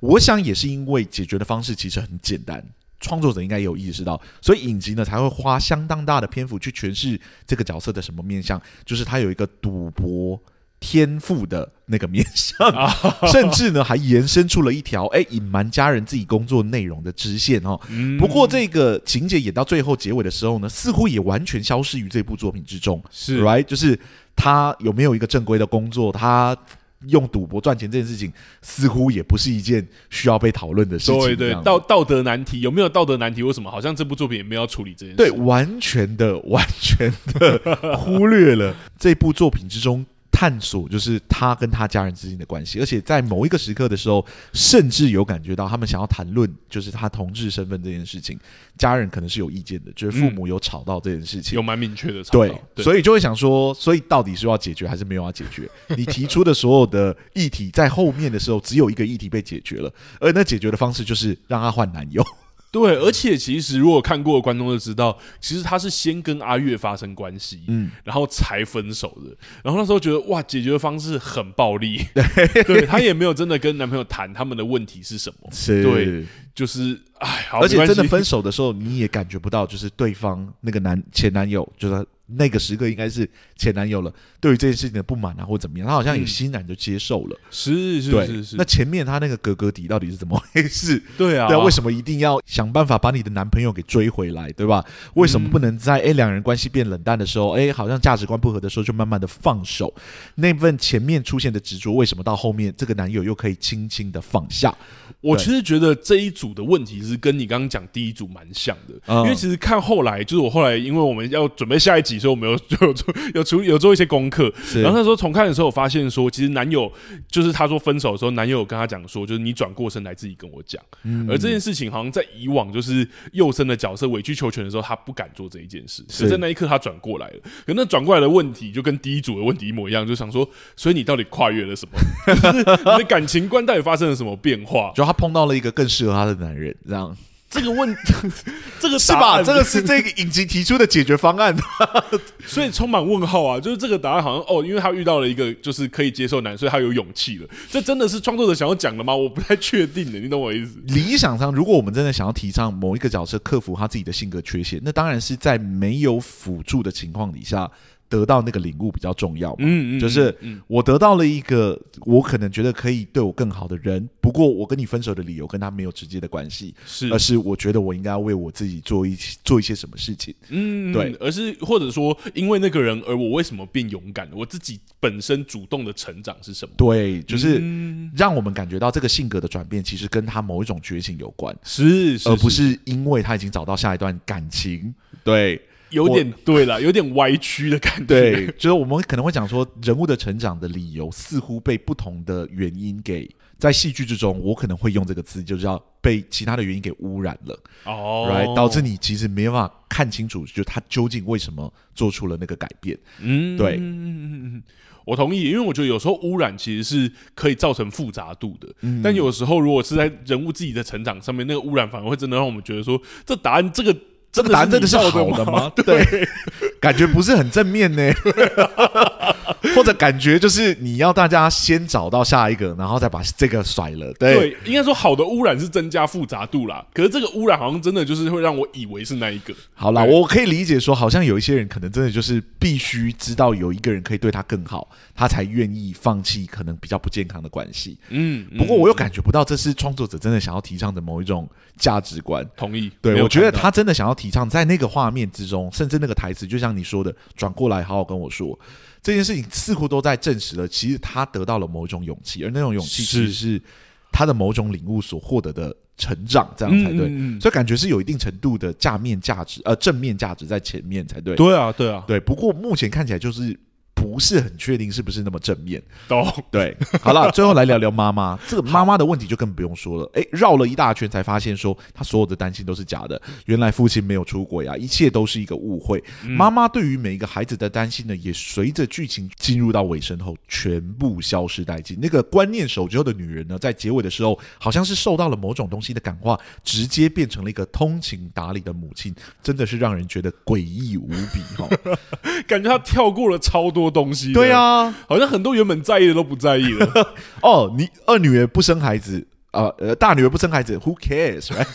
S1: 我想也是因为解决的方式其实很简单。创作者应该也有意识到，所以影集呢才会花相当大的篇幅去诠释这个角色的什么面相，就是他有一个赌博天赋的那个面相，甚至呢还延伸出了一条哎隐瞒家人自己工作内容的支线哦。不过这个情节演到最后结尾的时候呢，似乎也完全消失于这部作品之中，是 right，就是他有没有一个正规的工作，他。用赌博赚钱这件事情，似乎也不是一件需要被讨论的事情。
S2: 对对，道道德难题有没有道德难题？为什么好像这部作品也没有处理这件事？
S1: 对，完全的、完全的忽略了这部作品之中。探索就是他跟他家人之间的关系，而且在某一个时刻的时候，甚至有感觉到他们想要谈论就是他同志身份这件事情，家人可能是有意见的，就是父母有吵到这件事情，
S2: 有蛮明确的吵
S1: 对，所以就会想说，所以到底是要解决还是没有要解决？你提出的所有的议题在后面的时候，只有一个议题被解决了，而那解决的方式就是让他换男友。
S2: 对，而且其实如果看过的观众就知道，其实他是先跟阿月发生关系，嗯，然后才分手的。然后那时候觉得哇，解决的方式很暴力，对，他也没有真的跟男朋友谈他们的问题是什么，
S1: 是。
S2: 对，就是哎，
S1: 而且真的分手的时候，你也感觉不到，就是对方那个男前男友，就是那个时刻应该是前男友了，对于这件事情的不满啊，或怎么样，他好像也欣然就接受了。
S2: 是是是是。
S1: 那前面他那个哥哥底到底是怎么回事？
S2: 对啊，
S1: 对啊，为什么一定要想办法把你的男朋友给追回来，对吧？为什么不能在哎两人关系变冷淡的时候，哎好像价值观不合的时候就慢慢的放手？那份前面出现的执着，为什么到后面这个男友又可以轻轻的放下？
S2: 我其实觉得这一组的问题是跟你刚刚讲第一组蛮像的，嗯、因为其实看后来，就是我后来因为我们要准备下一集，所以我们有就有做有处有做一些功课。然后那时候重看的时候，我发现说，其实男友就是他说分手的时候，男友有跟他讲说，就是你转过身来自己跟我讲。嗯、而这件事情好像在以往就是幼生的角色委曲求全的时候，他不敢做这一件事。是在那一刻他转过来了，可那转过来的问题就跟第一组的问题一模一样，就想说，所以你到底跨越了什么？就是你的感情观到底发生了什么变化？
S1: 就他碰到了一个更适合他的男人，这样
S2: 这个问，这个
S1: 是吧？这个是这个影集提出的解决方案，
S2: 所以充满问号啊！就是这个答案好像哦，因为他遇到了一个就是可以接受男，所以他有勇气了。这真的是创作者想要讲的吗？我不太确定的，你懂我意思？
S1: 理想上，如果我们真的想要提倡某一个角色克服他自己的性格缺陷，那当然是在没有辅助的情况底下。得到那个领悟比较重要嘛，嗯嗯，就是我得到了一个我可能觉得可以对我更好的人，不过我跟你分手的理由跟他没有直接的关系，是，而是我觉得我应该要为我自己做一做一些什么事情，嗯，对，
S2: 而是或者说因为那个人而我为什么变勇敢？我自己本身主动的成长是什么？
S1: 对，就是让我们感觉到这个性格的转变其实跟他某一种觉醒有关，
S2: 是，是，
S1: 而不是因为他已经找到下一段感情，对。
S2: 有点对了，有点歪曲的感觉。
S1: 对，就是我们可能会讲说，人物的成长的理由似乎被不同的原因给在戏剧之中，我可能会用这个词，就是要被其他的原因给污染了。哦，right，导致你其实没办法看清楚，就他究竟为什么做出了那个改变。嗯，对，
S2: 我同意，因为我觉得有时候污染其实是可以造成复杂度的。嗯，但有时候如果是在人物自己的成长上面，那个污染反而会真的让我们觉得说，这答案这个。
S1: 这个答案真的是好的吗？对，感觉不是很正面呢。或者感觉就是你要大家先找到下一个，然后再把这个甩了。对，
S2: 对，应该说好的污染是增加复杂度啦。可是这个污染好像真的就是会让我以为是那一个。
S1: 好啦，我可以理解说，好像有一些人可能真的就是必须知道有一个人可以对他更好，他才愿意放弃可能比较不健康的关系。嗯，不过我又感觉不到这是创作者真的想要提倡的某一种价值观。
S2: 同意。
S1: 对，我觉得他真的想要提倡在那个画面之中，甚至那个台词，就像你说的，转过来好好跟我说。这件事情似乎都在证实了，其实他得到了某种勇气，而那种勇气其实是他的某种领悟所获得的成长，这样才对。嗯嗯嗯，所以感觉是有一定程度的价面价值，呃，正面价值在前面才对。
S2: 对啊，对啊，
S1: 对。不过目前看起来就是。不是很确定是不是那么正面，
S2: 懂
S1: 对。好了，最后来聊聊妈妈。这个妈妈的问题就更不用说了。哎，绕了一大圈才发现，说她所有的担心都是假的。原来父亲没有出轨啊，一切都是一个误会。妈妈对于每一个孩子的担心呢，也随着剧情进入到尾声后，全部消失殆尽。那个观念守旧的女人呢，在结尾的时候，好像是受到了某种东西的感化，直接变成了一个通情达理的母亲，真的是让人觉得诡异无比哈。
S2: 感觉她跳过了超多。东西
S1: 对啊，
S2: 好像很多原本在意的都不在意了。
S1: 哦，你二女儿不生孩子啊，呃，大女儿不生孩子，Who cares？Right?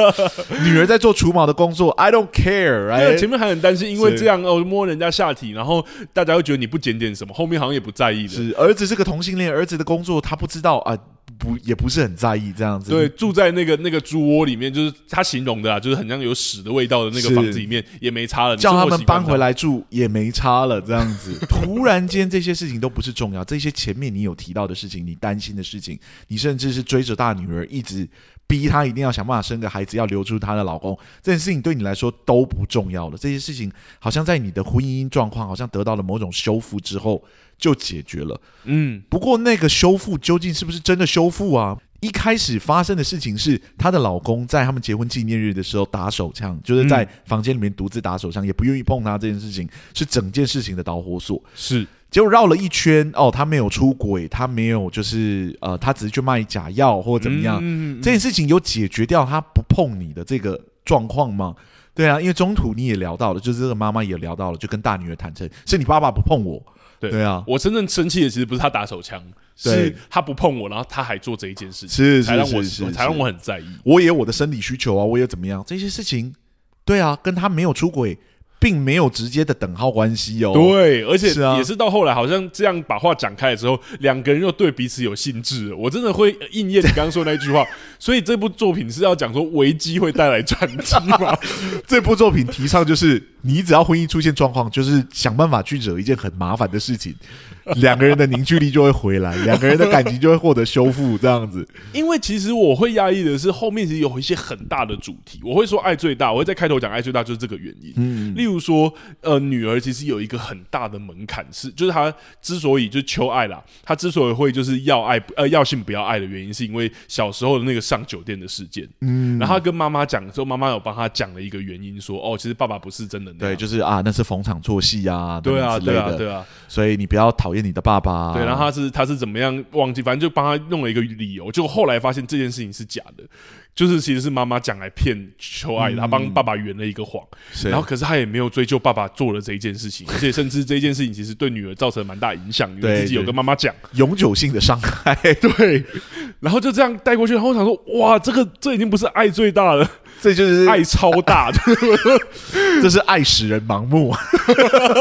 S1: 女儿在做除毛的工作，I don't care。
S2: 前面还很担心，因为这样哦摸人家下体，然后大家会觉得你不检点什么，后面好像也不在意的。
S1: 是儿子是个同性恋，儿子的工作他不知道啊。不，也不是很在意这样子。
S2: 对，住在那个那个猪窝里面，就是他形容的啊，就是很像有屎的味道的那个房子里面，也没差了。
S1: 叫他们搬回来住也没差了，这样子。突然间，这些事情都不是重要，这些前面你有提到的事情，你担心的事情，你甚至是追着大女儿，一直逼她一定要想办法生个孩子，要留住她的老公，这件事情对你来说都不重要了。这些事情好像在你的婚姻状况好像得到了某种修复之后。就解决了，嗯，不过那个修复究竟是不是真的修复啊？一开始发生的事情是，她的老公在他们结婚纪念日的时候打手枪，就是在房间里面独自打手枪，也不愿意碰她。这件事情是整件事情的导火索。是，结果绕了一圈，哦，他没有出轨，他没有就是呃，他只是去卖假药或者怎么样。嗯，这件事情有解决掉他不碰你的这个状况吗？对啊，因为中途你也聊到了，就是这个妈妈也聊到了，就跟大女儿坦诚，是你爸爸不碰我。对，对啊，
S2: 我真正生气的其实不是他打手枪，是他不碰我，然后他还做这一件事情，
S1: 是
S2: 才让我
S1: 是是是是
S2: 才让我很在意。
S1: 我也有我的生理需求啊，我也怎么样？这些事情，对啊，跟他没有出轨并没有直接的等号关系哦。
S2: 对，而且也是到后来，好像这样把话讲开了之后，两个人又对彼此有兴致。我真的会应验你刚刚说的那句话，所以这部作品是要讲说危机会带来转机吗？
S1: 这部作品提倡就是，你只要婚姻出现状况，就是想办法去惹一件很麻烦的事情，两个人的凝聚力就会回来，两个人的感情就会获得修复，这样子。
S2: 因为其实我会压抑的是后面其实有一些很大的主题，我会说爱最大，我会在开头讲爱最大就是这个原因。嗯，例如说，呃，女儿其实有一个很大的门槛是，就是她之所以就是求爱啦，她之所以会就是要爱呃要性不要爱的原因，是因为小时候的那个上酒店的事件。嗯，然后她跟妈妈讲的时候，妈妈有帮她讲了一个原因说，说哦，其实爸爸不是真的那样。
S1: 对，就是啊，那是逢场作戏啊，
S2: 对啊，对啊，
S1: 对
S2: 对啊，
S1: 所以你不要讨厌你的爸爸。
S2: 对，然后他是他是怎么样忘记，反正就帮他弄了一个理由，结果后来发现这件事情是假的，就是其实是妈妈讲来骗求爱的，他帮爸爸圆了一个谎，然后可是他也没有追究爸爸做了这一件事情，而且甚至这一件事情其实对女儿造成蛮大影响，因为自己有跟妈妈讲。
S1: 永久性的伤害，
S2: 对，然后就这样带过去，然后我想说，哇，这个这已经不是爱最大了。
S1: 这就是
S2: 爱超大，
S1: 这是爱使人盲目，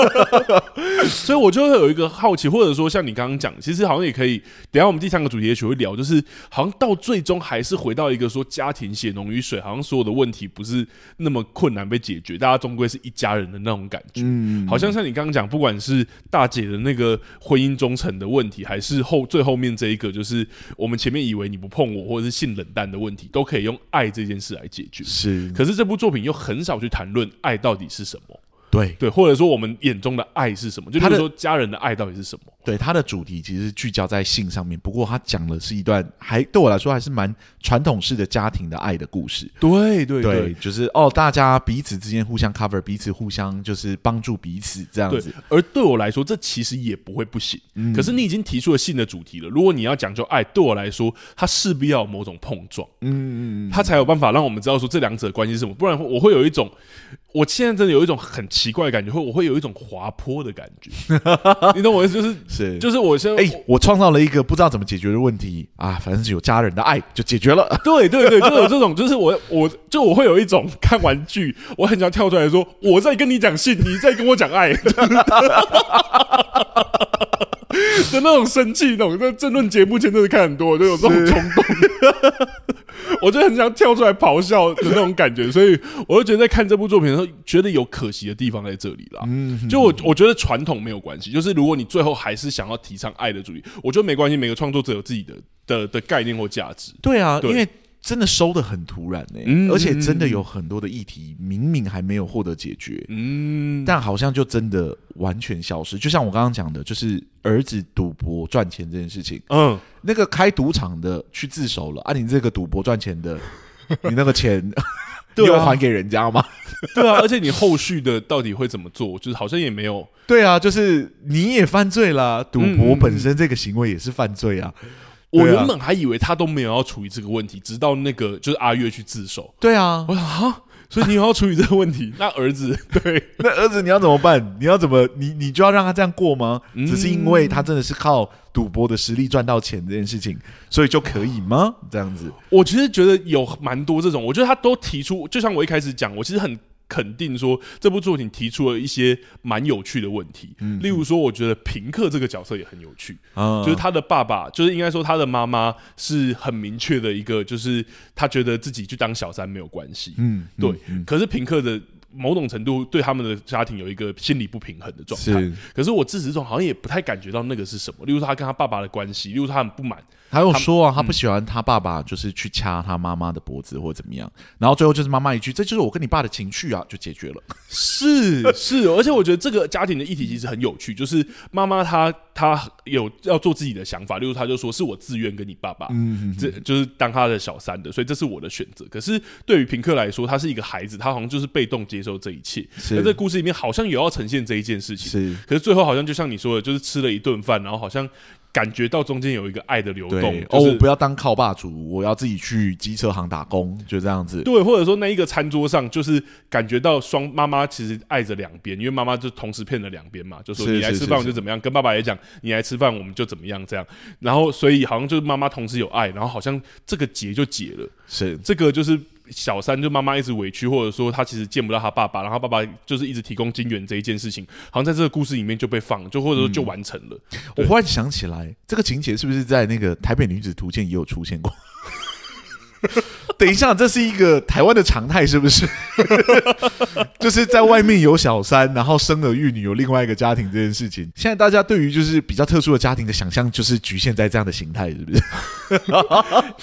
S2: 所以我就会有一个好奇，或者说像你刚刚讲，其实好像也可以。等下我们第三个主题也许会聊，就是好像到最终还是回到一个说家庭血浓于水，好像所有的问题不是那么困难被解决，大家终归是一家人的那种感觉。嗯，好像像你刚刚讲，不管是大姐的那个婚姻忠诚的问题，还是后最后面这一个，就是我们前面以为你不碰我，或者是性冷淡的问题，都可以用爱这件事来解决。
S1: 是，
S2: 可是这部作品又很少去谈论爱到底是什么。
S1: 对
S2: 对，或者说我们眼中的爱是什么？就是说家人的爱到底是什么？
S1: 对，它的主题其实聚焦在性上面，不过他讲的是一段还对我来说还是蛮传统式的家庭的爱的故事。
S2: 对对对，对，
S1: 就是哦，大家彼此之间互相 cover，彼此互相就是帮助彼此这样子。
S2: 而对我来说，这其实也不会不行。嗯，可是你已经提出了性的主题了，如果你要讲究爱，对我来说，它势必要有某种碰撞。嗯嗯嗯，他才有办法让我们知道说这两者的关系是什么。不然我会有一种，我现在真的有一种很奇怪的感觉，会我会有一种滑坡的感觉。你懂我意思？就是是，就是我现在。
S1: 哎，我创造了一个不知道怎么解决的问题啊，反正是有家人的爱就解决了。
S2: 对对对，就有这种，就是我我就我会有一种看玩具，我很想跳出来说，我在跟你讲性，你在跟我讲爱。的那种生气，那种在政论节目前真的看很多，就有这种冲动，我就很想跳出来咆哮的那种感觉，所以我就觉得在看这部作品的时候，觉得有可惜的地方在这里啦。嗯，就我我觉得传统没有关系，就是如果你最后还是想要提倡爱的主义，我觉得没关系，每个创作者有自己的的的概念或价值。
S1: 对啊，对因为。真的收的很突然呢、欸，嗯、而且真的有很多的议题明明还没有获得解决，嗯，但好像就真的完全消失。就像我刚刚讲的，就是儿子赌博赚钱这件事情，嗯，那个开赌场的去自首了啊，你这个赌博赚钱的，你那个钱 你有还给人家吗？
S2: 对啊，而且你后续的到底会怎么做？就是好像也没有。
S1: 对啊，就是你也犯罪啦，赌博本身这个行为也是犯罪啊。
S2: 我原本还以为他都没有要处理这个问题，直到那个就是阿月去自首。
S1: 对啊，
S2: 我想啊，所以你有要处理这个问题？那儿子，对，
S1: 那儿子你要怎么办？你要怎么？你你就要让他这样过吗？只是因为他真的是靠赌博的实力赚到钱这件事情，所以就可以吗？这样子，
S2: 我其实觉得有蛮多这种，我觉得他都提出，就像我一开始讲，我其实很。肯定说这部作品提出了一些蛮有趣的问题，嗯，例如说，我觉得平克这个角色也很有趣，嗯，就是他的爸爸，就是应该说他的妈妈是很明确的一个，就是他觉得自己去当小三没有关系，嗯，对，可是平克的某种程度对他们的家庭有一个心理不平衡的状态，是，可是我自始至终好像也不太感觉到那个是什么，例如说他跟他爸爸的关系，例如说他很不满。
S1: 他有说啊，他不喜欢他爸爸就是去掐他妈妈的脖子或者怎么样，然后最后就是妈妈一句：“这就是我跟你爸的情绪啊，就解决了。”
S2: 是是，而且我觉得这个家庭的议题其实很有趣，就是妈妈她她有要做自己的想法，例如她就说是我自愿跟你爸爸，嗯，这就是当他的小三的，所以这是我的选择。可是对于平克来说，他是一个孩子，他好像就是被动接受这一切。那这故事里面好像有要呈现这一件事情，是，可是最后好像就像你说的，就是吃了一顿饭，然后好像。感觉到中间有一个爱的流
S1: 动，就是、哦，我不要当靠霸主，我要自己去机车行打工，就这样子。
S2: 对，或者说那一个餐桌上，就是感觉到双妈妈其实爱着两边，因为妈妈就同时骗了两边嘛，就说你来吃饭我就怎么样，跟爸爸也讲你来吃饭我们就怎么样这样。然后所以好像就是妈妈同时有爱，然后好像这个结就解了。是这个就是小三就妈妈一直委屈，或者说他其实见不到他爸爸，然后爸爸就是一直提供金援这一件事情，好像在这个故事里面就被放，就或者说就完成了。嗯、
S1: 我忽然想起来，这个情节是不是在那个《台北女子图鉴》也有出现过？等一下，这是一个台湾的常态，是不是？就是在外面有小三，然后生儿育女，有另外一个家庭这件事情。现在大家对于就是比较特殊的家庭的想象，就是局限在这样的形态，是不是？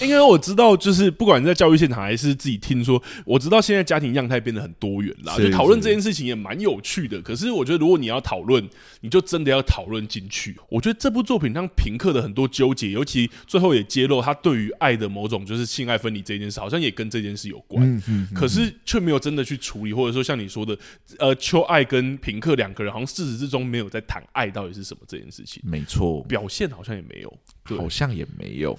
S2: 因为我知道，就是不管你在教育现场还是自己听说，我知道现在家庭样态变得很多元啦。就讨论这件事情也蛮有趣的。可是我觉得，如果你要讨论，你就真的要讨论进去。我觉得这部作品让平克的很多纠结，尤其最后也揭露他对于爱的某种就是性爱分离这件事。好像也跟这件事有关，嗯嗯嗯、可是却没有真的去处理，或者说像你说的，呃，秋爱跟平克两个人好像自始至终没有在谈爱到底是什么这件事情。
S1: 没错，
S2: 表现好像也没有，
S1: 好像也没有。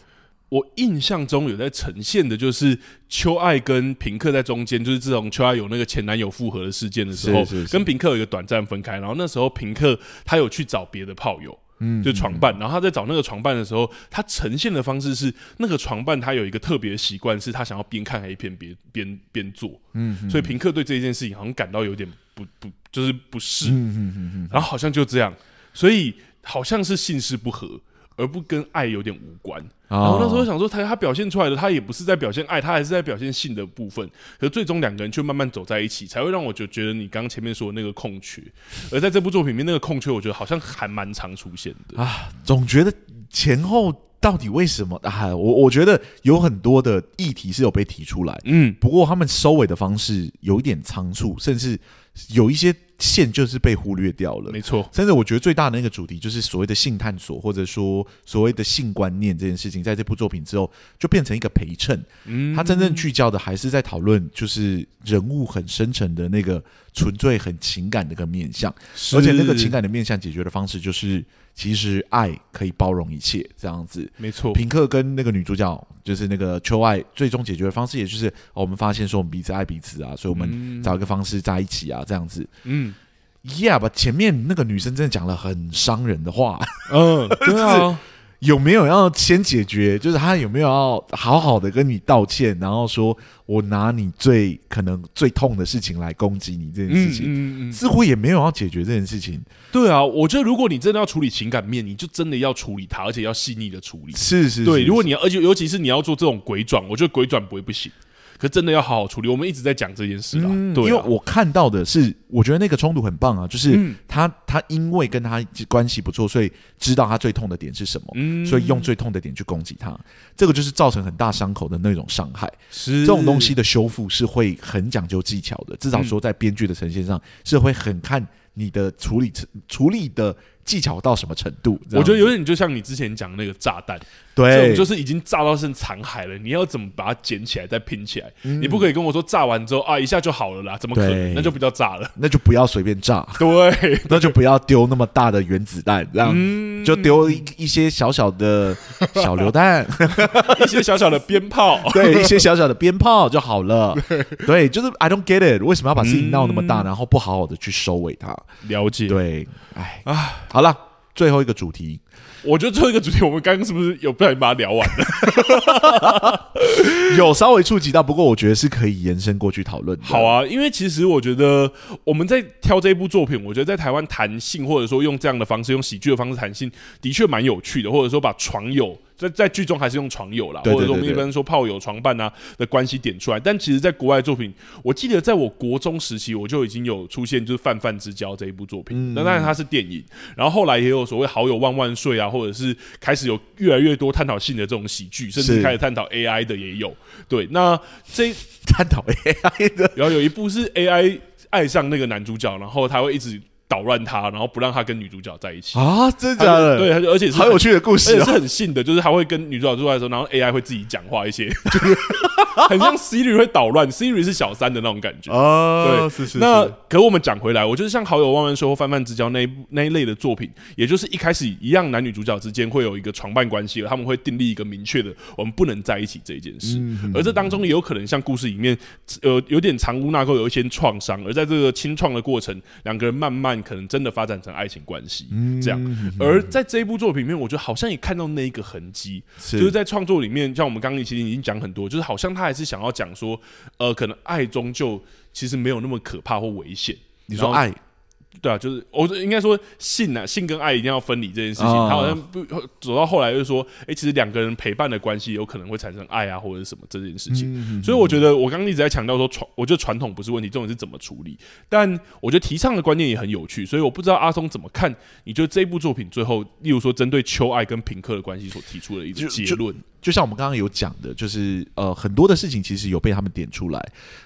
S2: 我印象中有在呈现的就是秋爱跟平克在中间，就是自从秋爱有那个前男友复合的事件的时候，是是是跟平克有一个短暂分开，然后那时候平克他有去找别的炮友。嗯，就床伴，然后他在找那个床伴的时候，他呈现的方式是那个床伴他有一个特别的习惯，是他想要边看 A 片边边边做，嗯，所以平克对这件事情好像感到有点不不就是不适，嗯嗯嗯，然后好像就这样，所以好像是性事不合。而不跟爱有点无关，然后那时候想说他他表现出来的他也不是在表现爱，他还是在表现性的部分，可是最终两个人却慢慢走在一起，才会让我就觉得你刚刚前面说的那个空缺，而在这部作品里面那个空缺，我觉得好像还蛮常出现的。
S1: 啊，总觉得前后到底为什么？啊？我我觉得有很多的议题是有被提出来，嗯，不过他们收尾的方式有一点仓促，甚至有一些。线就是被忽略掉了，
S2: 没错。
S1: 甚至我觉得最大的那个主题就是所谓的性探索，或者说所谓的性观念这件事情，在这部作品之后就变成一个陪衬。嗯，他真正聚焦的还是在讨论，就是人物很深沉的那个纯粹很情感的一个面向，而且那个情感的面向解决的方式就是。其实爱可以包容一切，这样子
S2: 没错。
S1: 平克跟那个女主角，就是那个秋爱，最终解决的方式，也就是我们发现说我们彼此爱彼此啊，所以我们找一个方式在一起啊，这样子。嗯，Yeah，吧，前面那个女生真的讲了很伤人的话，嗯，对啊。有没有要先解决？就是他有没有要好好的跟你道歉，然后说我拿你最可能最痛的事情来攻击你这件事情，嗯嗯嗯、似乎也没有要解决这件事情。
S2: 对啊，我觉得如果你真的要处理情感面，你就真的要处理它，而且要细腻的处理。
S1: 是是，是，
S2: 对。如果你要，而且尤其是你要做这种鬼转，我觉得鬼转不会不行。可真的要好好处理，我们一直在讲这件事啦。嗯、对、啊，
S1: 因为我看到的是，我觉得那个冲突很棒啊，就是他、嗯、他因为跟他关系不错，所以知道他最痛的点是什么，嗯、所以用最痛的点去攻击他，这个就是造成很大伤口的那种伤害。是这种东西的修复是会很讲究技巧的，至少说在编剧的呈现上是会很看你的处理处理的。技巧到什么程度？
S2: 我觉得有点就像你之前讲那个炸弹，对，就是已经炸到剩残骸了。你要怎么把它捡起来再拼起来？嗯、你不可以跟我说炸完之后啊一下就好了啦，怎么可能？那就不叫炸了，
S1: 那就不要随便炸。
S2: 对，
S1: 那就不要丢那么大的原子弹，这样、嗯、就丢一一些小小的小榴弹，
S2: 一些小小的鞭炮，
S1: 对，一些小小的鞭炮就好了。对，对，就是 I don't get it，为什么要把事情闹那么大，嗯、然后不好好的去收尾它？
S2: 了解，
S1: 对，哎啊。好了，最后一个主题，
S2: 我觉得最后一个主题，我们刚刚是不是有不小心把它聊完了？
S1: 有稍微触及到，不过我觉得是可以延伸过去讨论。
S2: 好啊，因为其实我觉得我们在挑这一部作品，我觉得在台湾谈性，或者说用这样的方式，用喜剧的方式谈性，的确蛮有趣的，或者说把床友。在在剧中还是用床友啦，或者说我们一般说炮友、床伴啊的关系点出来，但其实，在国外作品，我记得在我国中时期，我就已经有出现就是《泛泛之交》这一部作品。那当然它是电影，然后后来也有所谓《好友万万岁》啊，或者是开始有越来越多探讨性的这种喜剧，甚至开始探讨 AI 的也有。对，那这
S1: 探讨 AI 的，
S2: 然后有一部是 AI 爱上那个男主角，然后他会一直。捣乱他，然后不让他跟女主角在一起
S1: 啊！真的假的？
S2: 对，而且是
S1: 好有趣的故事，
S2: 而且是很信的，就是他会跟女主角出来的时候，然后 AI 会自己讲话一些，就 是很像 Siri 会捣乱，Siri 是小三的那种感觉啊。对，是是是。那可我们讲回来，我就是像《好友万万说》或《泛泛之交》那一部那一类的作品，也就是一开始一样，男女主角之间会有一个床伴关系，他们会订立一个明确的我们不能在一起这一件事，而这当中也有可能像故事里面呃有点藏污纳垢，有一些创伤，而在这个清创的过程，两个人慢慢可能真的发展。成爱情关系，这样。而在这一部作品里面，我觉得好像也看到那一个痕迹，就是在创作里面，像我们刚刚其实已经讲很多，就是好像像他还是想要讲说，呃，可能爱终究其实没有那么可怕或危险。
S1: 你说爱？
S2: 对啊，就是我应该说性啊，性跟爱一定要分离这件事情。
S1: 哦、
S2: 他好像不走到后来就是说，哎、欸，其实两个人陪伴的关系有可能会产生爱啊，或者是什么这件事情。嗯、所以我觉得我刚刚一直在强调说传，我觉得传统不是问题，重点是怎么处理。但我觉得提倡的观念也很有趣，所以我不知道阿松怎么看？你觉得这部作品最后，例如说针对秋爱跟平克的关系所提出的一个结论？
S1: 就像我们刚刚有讲的，就是呃很多的事情其实有被他们点出来。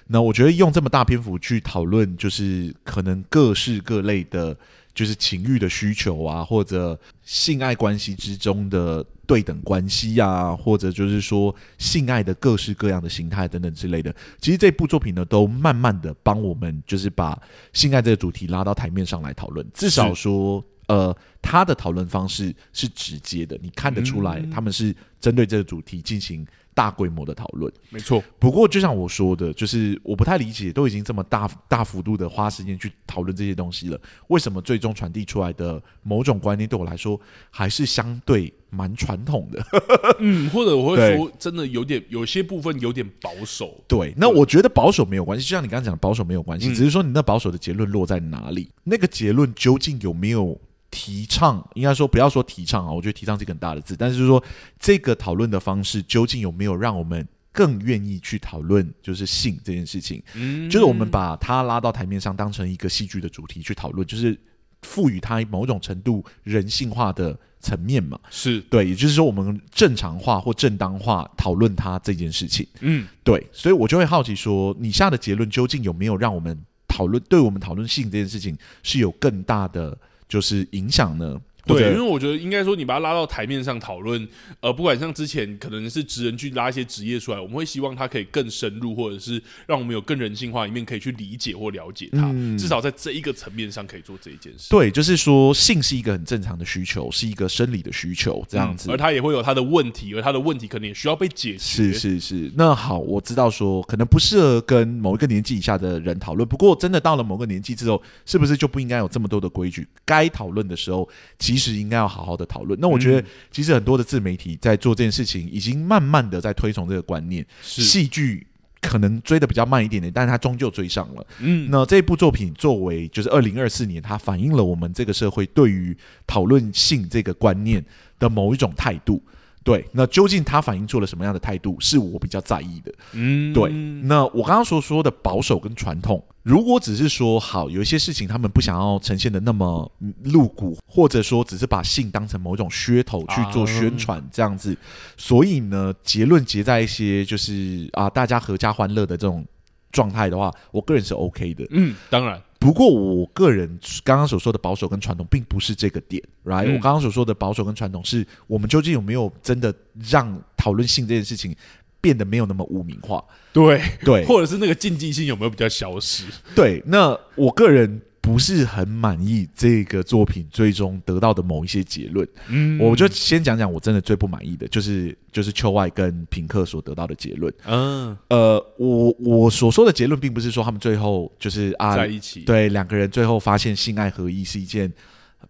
S1: 那我觉得用这么大篇幅去讨论，就是可能各式各类的，就是情欲的需求啊，或者性爱关系之中的对等关系啊，或者就是说性爱的各式各样的形态等等之类的。其实这部作品呢，都慢慢的帮我们就是把性爱这个主题拉到台面上来讨论，至少说。呃，他的讨论方式是直接的，你看得出来，他们是针对这个主题进行大规模的讨论。
S2: 没错，
S1: 不过就像我说的，就是我不太理解，都已经这么大大幅度的花时间去讨论这些东西了，为什么最终传递出来的某种观念对我来说还是相对蛮传统的？
S2: 嗯，或者我会说，真的有点有些部分有点保守。
S1: 对，那我觉得保守没有关系，就像你刚刚讲的保守没有关系，只是说你那保守的结论落在哪里，那个结论究竟有没有？提倡应该说不要说提倡啊，我觉得提倡是一个很大的字，但是就是说这个讨论的方式究竟有没有让我们更愿意去讨论就是性这件事情？嗯，就是我们把它拉到台面上当成一个戏剧的主题去讨论，就是赋予它某种程度人性化的层面嘛。
S2: 是
S1: 对，也就是说我们正常化或正当化讨论它这件事情。
S2: 嗯，
S1: 对，所以我就会好奇说，你下的结论究竟有没有让我们讨论，对我们讨论性这件事情是有更大的？就是影响呢？
S2: 对，因为我觉得应该说，你把它拉到台面上讨论，呃，不管像之前可能是职人去拉一些职业出来，我们会希望它可以更深入，或者是让我们有更人性化一面可以去理解或了解它。嗯、至少在这一个层面上可以做这一件事。
S1: 对，就是说性是一个很正常的需求，是一个生理的需求，这样子。
S2: 嗯、而它也会有它的问题，而它的问题可能也需要被解决。
S1: 是是是。那好，我知道说可能不适合跟某一个年纪以下的人讨论。不过真的到了某个年纪之后，是不是就不应该有这么多的规矩？该讨论的时候，其实应该要好好。的讨论，那我觉得其实很多的自媒体在做这件事情，已经慢慢的在推崇这个观念。戏剧可能追的比较慢一点点，但是它终究追上了。嗯，那这部作品作为就是二零二四年，它反映了我们这个社会对于讨论性这个观念的某一种态度。对，那究竟他反映出了什么样的态度，是我比较在意的。嗯，对。那我刚刚所说的保守跟传统，如果只是说好，有一些事情他们不想要呈现的那么露骨，或者说只是把性当成某种噱头去做宣传这样子，所以呢，结论结在一些就是啊，大家合家欢乐的这种状态的话，我个人是 OK 的。
S2: 嗯，当然。
S1: 不过，我个人刚刚所说的保守跟传统，并不是这个点，right？、嗯、我刚刚所说的保守跟传统，是我们究竟有没有真的让讨论性这件事情变得没有那么污名化？
S2: 对
S1: 对，
S2: 或者是那个禁忌性有没有比较消失？
S1: 对，那我个人。不是很满意这个作品最终得到的某一些结论，嗯，我就先讲讲我真的最不满意的，就是就是秋外跟平克所得到的结论，嗯，呃，我我所说的结论，并不是说他们最后就是啊
S2: 在一起，
S1: 对两个人最后发现性爱合一是一件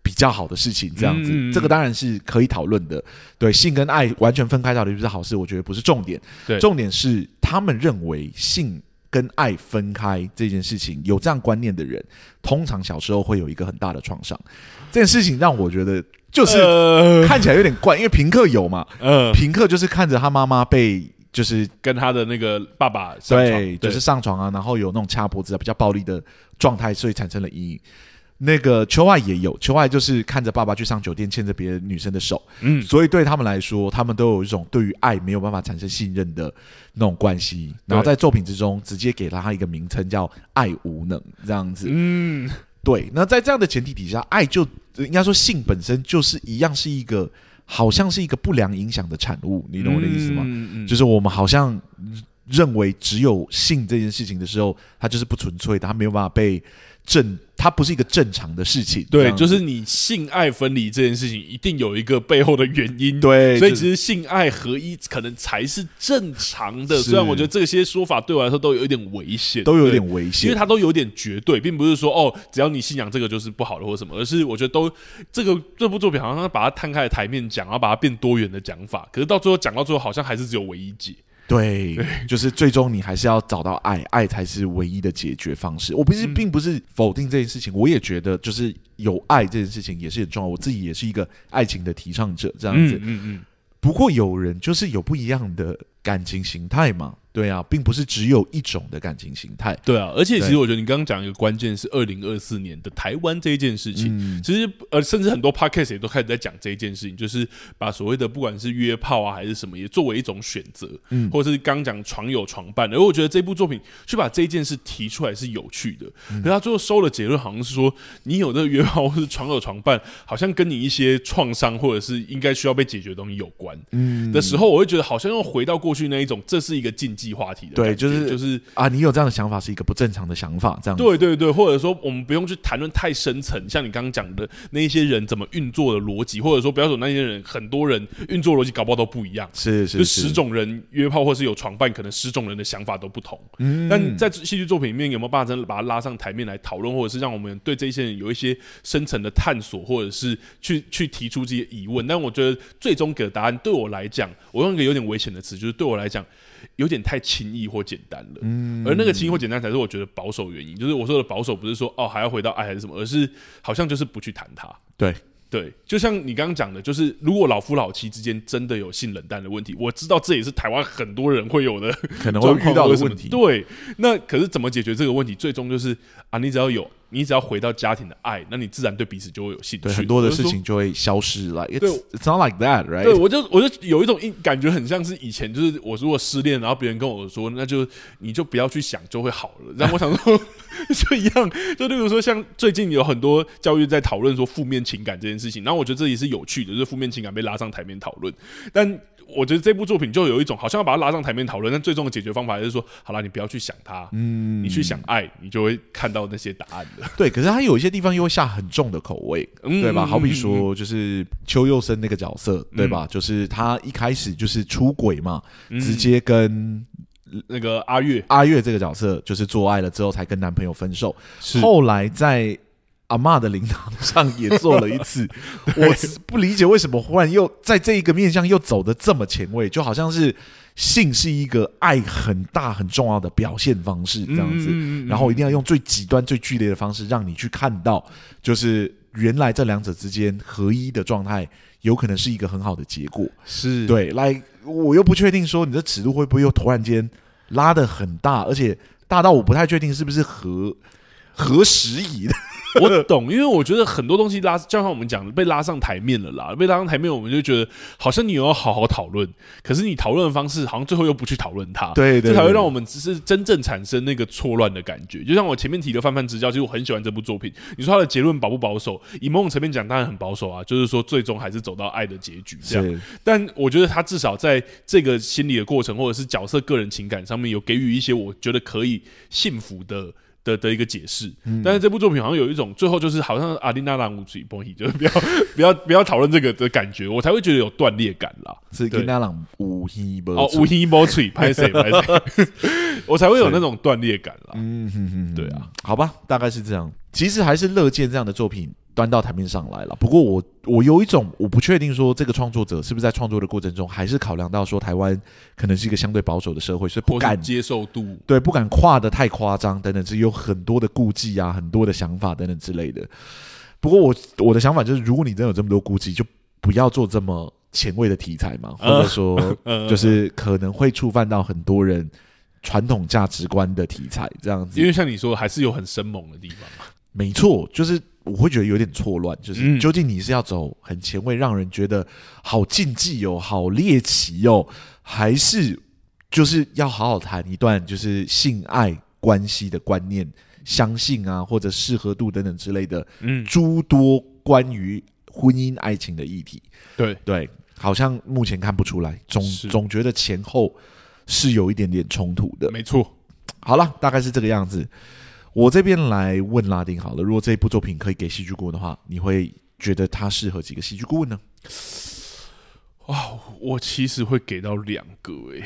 S1: 比较好的事情，这样子，嗯，这个当然是可以讨论的，对，性跟爱完全分开到底是不是好事，我觉得不是重点，
S2: 对，
S1: 重点是他们认为性。跟爱分开这件事情，有这样观念的人，通常小时候会有一个很大的创伤。这件事情让我觉得就是看起来有点怪，因为平克有嘛，嗯，平克就是看着他妈妈被就是
S2: 跟他的那个爸爸上床，
S1: 对，就是上床啊，然后有那种掐脖子啊，比较暴力的状态，所以产生了阴影。那个秋爱也有，秋爱就是看着爸爸去上酒店，牵着别的女生的手，嗯，所以对他们来说，他们都有一种对于爱没有办法产生信任的那种关系，然后在作品之中直接给了他一个名称叫“爱无能”这样子，嗯，对。那在这样的前提底下，爱就应该说性本身就是一样是一个，好像是一个不良影响的产物，你懂我的意思吗？嗯嗯，就是我们好像认为只有性这件事情的时候，它就是不纯粹的，它没有办法被。正，它不是一个正常的事情。
S2: 对，就是你性爱分离这件事情，一定有一个背后的原因。
S1: 对，
S2: 所以其实性爱合一可能才是正常的。虽然我觉得这些说法对我来说都有一点危险，
S1: 都有一点危险，
S2: 因为它都有点绝对，并不是说哦，只要你信仰这个就是不好的或什么，而是我觉得都这个这部作品好像把它摊开台面讲，然后把它变多元的讲法。可是到最后讲到最后，好像还是只有唯一解。
S1: 对，就是最终你还是要找到爱，爱才是唯一的解决方式。我不是，并不是否定这件事情，我也觉得就是有爱这件事情也是很重要。我自己也是一个爱情的提倡者，这样子。嗯嗯。不过有人就是有不一样的感情形态嘛。对啊，并不是只有一种的感情形态。
S2: 对啊，而且其实我觉得你刚刚讲一个关键是二零二四年的台湾这一件事情。嗯、其实呃，甚至很多 podcast 也都开始在讲这一件事情，就是把所谓的不管是约炮啊还是什么，也作为一种选择，嗯，或者是刚讲床友床伴。而我觉得这部作品去把这一件事提出来是有趣的。嗯、可是他最后收的结论好像是说，你有那个约炮或是床友床伴，好像跟你一些创伤或者是应该需要被解决的东西有关。嗯，的时候，我会觉得好像又回到过去那一种，这是一个禁忌话题的。
S1: 对，就是就是啊，你有这样的想法是一个不正常的想法，这样。
S2: 对对对，或者说我们不用去谈论太深层，像你刚刚讲的那一些人怎么运作的逻辑，或者说不要说那些人，很多人运作逻辑搞不好都不一样。
S1: 是是是，
S2: 就十种人约炮或是有床伴，可能十种人的想法都不同。嗯，但在戏剧作品里面有没有办法真的把它拉上台面来讨论，或者是让我们对这些人有一些深层的探索，或者是去去提出这些疑问？但我觉得最终给的答案对我来讲，我用一个有点危险的词，就是对我来讲。有点太轻易或简单了，嗯，而那个轻易或简单才是我觉得保守原因。就是我说的保守，不是说哦还要回到爱还是什么，而是好像就是不去谈它。
S1: 对
S2: 对，就像你刚刚讲的，就是如果老夫老妻之间真的有性冷淡的问题，我知道这也是台湾很多人会有的
S1: 可能会 遇到的问题。
S2: 对，那可是怎么解决这个问题？最终就是啊，你只要有。你只要回到家庭的爱，那你自然对彼此就会有兴趣，
S1: 对很多的事情就会消失了。Like, 对，It's not like that, right？
S2: 对，我就我就有一种感觉，很像是以前，就是我如果失恋，然后别人跟我说，那就你就不要去想，就会好了。然后我想说，就一样，就例如说，像最近有很多教育在讨论说负面情感这件事情，然后我觉得这也是有趣的，就是负面情感被拉上台面讨论，但。我觉得这部作品就有一种好像要把它拉上台面讨论，但最终的解决方法还是说，好了，你不要去想它，嗯，你去想爱，你就会看到那些答案的。
S1: 对，可是他有一些地方又会下很重的口味，嗯、对吧？好比说，就是邱佑生那个角色，嗯、对吧？就是他一开始就是出轨嘛，嗯、直接跟
S2: 那个阿月
S1: 阿月这个角色就是做爱了之后才跟男朋友分手，是后来在。阿妈的灵堂上也做了一次，我不理解为什么忽然又在这一个面向又走的这么前卫，就好像是性是一个爱很大很重要的表现方式这样子，嗯嗯嗯，然后一定要用最极端最剧烈的方式让你去看到，就是原来这两者之间合一的状态有可能是一个很好的结果，
S2: 是
S1: 对。来，我又不确定说你的尺度会不会又突然间拉的很大，而且大到我不太确定是不是合合时宜的。
S2: 我懂，因为我觉得很多东西拉，就像我们讲的，被拉上台面了啦。被拉上台面，我们就觉得好像你有要好好讨论，可是你讨论的方式好像最后又不去讨论它，
S1: 对，
S2: 这才会让我们只是真正产生那个错乱的感觉。就像我前面提的《泛泛之交》，其实我很喜欢这部作品。你说它的结论保不保守？以某种层面讲，当然很保守啊，就是说最终还是走到爱的结局这样。但我觉得他至少在这个心理的过程，或者是角色个人情感上面，有给予一些我觉得可以幸福的。的的一个解释，嗯、但是这部作品好像有一种最后就是好像阿丽娜拉无嘴波希，就是不要不要不要讨论这个的感觉，我才会觉得有断裂感啦。
S1: 是阿丽娜朗无希波
S2: 哦，无希波嘴拍谁拍谁，我才会有那种断裂感啦。嗯哼哼，对啊，
S1: 好吧，大概是这样。其实还是乐见这样的作品。端到台面上来了。不过我我有一种我不确定说这个创作者是不是在创作的过程中还是考量到说台湾可能是一个相对保守的社会，所以不敢
S2: 接受度，
S1: 对，不敢跨的太夸张等等，是有很多的顾忌啊，很多的想法等等之类的。不过我我的想法就是，如果你真的有这么多顾忌，就不要做这么前卫的题材嘛，或者说就是可能会触犯到很多人传统价值观的题材这样子。
S2: 因为像你说，还是有很生猛的地方嘛。
S1: 没错，就是。我会觉得有点错乱，就是究竟你是要走很前卫，让人觉得好禁忌哦，好猎奇哦，还是就是要好好谈一段就是性爱关系的观念、相信啊，或者适合度等等之类的，嗯，诸多关于婚姻爱情的议题。
S2: 对
S1: 对，好像目前看不出来，总总觉得前后是有一点点冲突的。
S2: 没错，
S1: 好了，大概是这个样子。我这边来问拉丁好了，如果这一部作品可以给戏剧顾问的话，你会觉得他适合几个戏剧顾问呢？
S2: 哇，我其实会给到两个诶、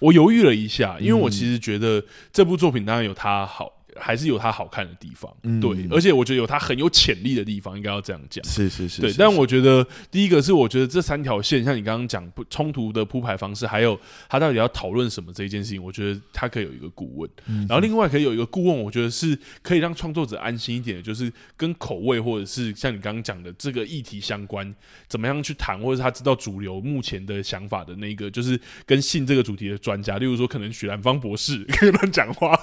S2: 我犹豫了一下，因为我其实觉得这部作品当然有它好，还是有它好看的地方，
S1: 嗯
S2: 对，而且我觉得有它很有潜力的地方，应该要这样讲。
S1: 是是是，对。
S2: 但我觉得第一个是，我觉得这三条线，像你刚刚讲不冲突的铺排方式，还有他到底要讨论什么这一件事情，我觉得他可以有一个顾问，
S1: 嗯、
S2: 然后另外可以有一个顾问，我觉得是可以让创作者安心一点的，就是跟口味或者是像你刚刚讲的这个议题相关，怎么样去谈，或者是他知道主流目前的想法的那个，就是跟性这个主题的专家，例如说可能许兰芳博士可以乱讲话。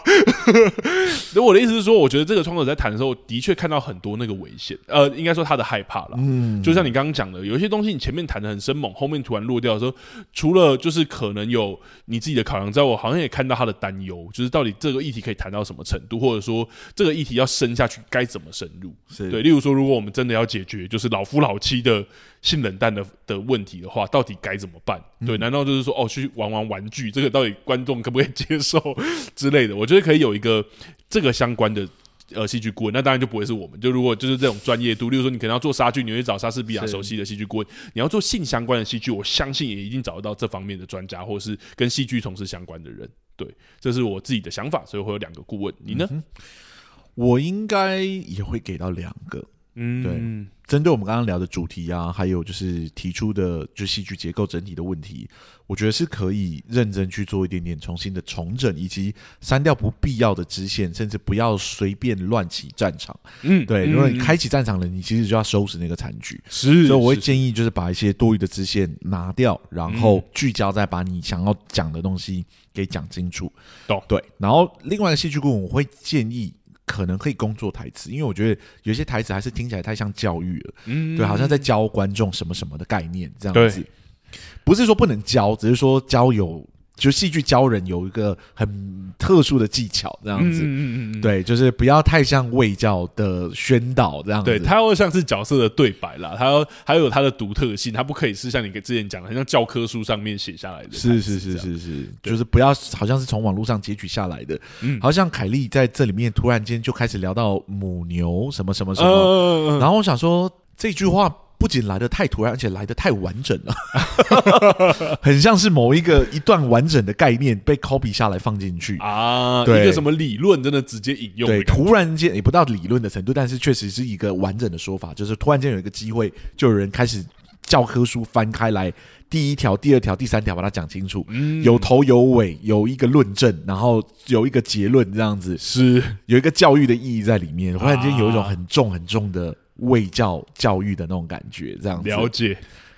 S2: 那我的意思是说，我觉得这个创作者在谈的时候，的确看到很多那个危险，呃，应该说他的害怕了。嗯，就像你刚刚讲的，有一些东西你前面谈的很生猛，后面突然落掉的时候，除了就是可能有你自己的考量之外，我好像也看到他的担忧，就是到底这个议题可以谈到什么程度，或者说这个议题要深下去该怎么深入。
S1: 是
S2: 对，例如说，如果我们真的要解决就是老夫老妻的性冷淡的的问题的话，到底该怎么办？对，难道就是说哦，去玩玩玩具，这个到底观众可不可以接受 之类的？我觉得可以有一个这个相关的呃戏剧顾问，那当然就不会是我们。就如果就是这种专业度，例如说你可能要做杀剧，你会找莎士比亚熟悉的戏剧顾问；你要做性相关的戏剧，我相信也一定找得到这方面的专家，或是跟戏剧从事相关的人。对，这是我自己的想法，所以会有两个顾问。你呢？
S1: 嗯、我应该也会给到两个。
S2: 嗯，
S1: 对，针对我们刚刚聊的主题啊，还有就是提出的就戏剧结构整体的问题，我觉得是可以认真去做一点点重新的重整，以及删掉不必要的支线，甚至不要随便乱起战场。嗯，对，如果你开启战场了，你其实就要收拾那个残局。
S2: 是，
S1: 所以我会建议就是把一些多余的支线拿掉，然后聚焦在把你想要讲的东西给讲清楚。
S2: 懂，
S1: 对。然后另外一个戏剧顾问，我会建议。可能可以工作台词，因为我觉得有些台词还是听起来太像教育了，嗯，对，好像在教观众什么什么的概念这样子，不是说不能教，只是说教有。就戏剧教人有一个很特殊的技巧，这样子，嗯嗯嗯，对，就是不要太像卫教的宣导这样子，
S2: 对，它要像是角色的对白啦，它要还有它的独特性，它不可以是像你之前讲的，很像教科书上面写下来的，
S1: 是是是是是，就是不要好像是从网络上截取下来的，嗯，好像凯莉在这里面突然间就开始聊到母牛什么什么什么，嗯，然后我想说这句话。不仅来的太突然，而且来的太完整了，很像是某一个一段完整的概念被 copy 下来放进去。
S2: 啊，对，一个什么理论真的直接引用，
S1: 对，突然间也不到理论的程度，但是确实是一个完整的说法，就是突然间有一个机会，就有人开始教科书翻开来，第一条、第二条、第三条把它讲清楚，嗯，有头有尾，有一个论证，然后有一个结论，这样子。是。有一个教育的意义在里面，忽然间有一种很重很重的。卫教教育的那种感觉，这样子
S2: 了解。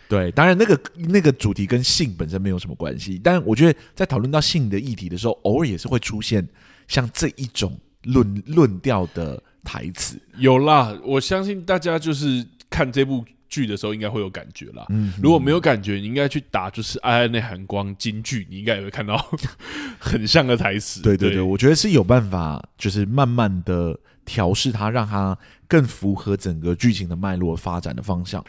S1: 对，当然那个那个主题跟性本身没有什么关系，但我觉得在讨论到性的议题的时候，偶尔也是会出现像这一种论论调的台词。
S2: 有啦，我相信大家就是看这部剧的时候应该会有感觉啦。嗯，如果没有感觉，你应该去打就是《爱爱内含光》金剧，你应该也会看到 很像的台词。
S1: 对对对，对，我觉得是有办法，就是慢慢的。调试它，让它更符合整个剧情的脉络发展的方向，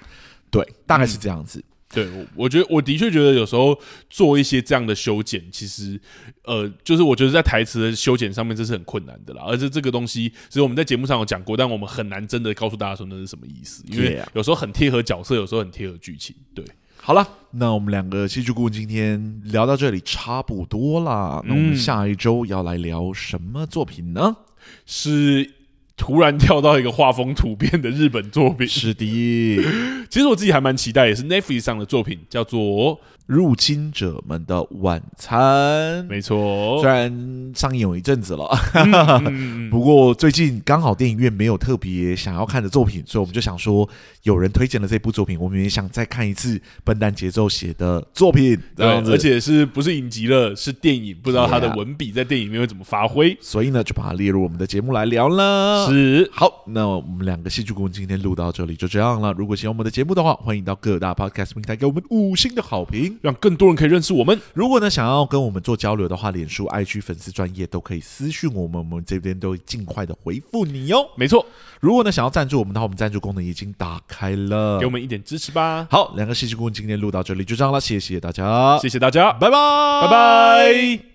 S1: 对，大概是这样子。嗯、
S2: 对，我我觉得我的确觉得有时候做一些这样的修剪，其实呃，就是我觉得在台词的修剪上面这是很困难的啦。而且这个东西，其实我们在节目上有讲过，但我们很难真的告诉大家说那是什么意思，因为有时候很贴合角色，有时候很贴合剧情。对，
S1: 好了，那我们两个戏剧顾问今天聊到这里差不多啦。那我们下一周要来聊什么作品呢？
S2: 是。突然跳到一个画风突变的日本作品，
S1: 是的。
S2: 其实我自己还蛮期待，也是 Netflix 上的作品，叫做。
S1: 入侵者们的晚餐，
S2: 没错。
S1: 虽然上映有一阵子了，嗯、不过最近刚好电影院没有特别想要看的作品，所以我们就想说，有人推荐了这部作品，我们也想再看一次笨蛋节奏写的作品，这样子。
S2: 而且是不是影集了，是电影，不知道他的文笔在电影里面会怎么发挥，
S1: 所以呢，就把它列入我们的节目来聊了。
S2: 是，
S1: 好，那我们两个戏剧顾问今天录到这里就这样了。如果喜欢我们的节目的话，欢迎到各大 Podcast 平台给我们五星的好评。
S2: 让更多人可以认识我们。
S1: 如果呢，想要跟我们做交流的话，脸书、IG 粉丝专业都可以私讯我们，我们这边都会尽快的回复你哟。
S2: 没错，如果呢想要赞助我们的话，我们赞助功能已经打开了，给我们一点支持吧。好，两个戏剧顾问今天录到这里就这样了，谢谢大家，谢谢大家，拜拜，拜拜。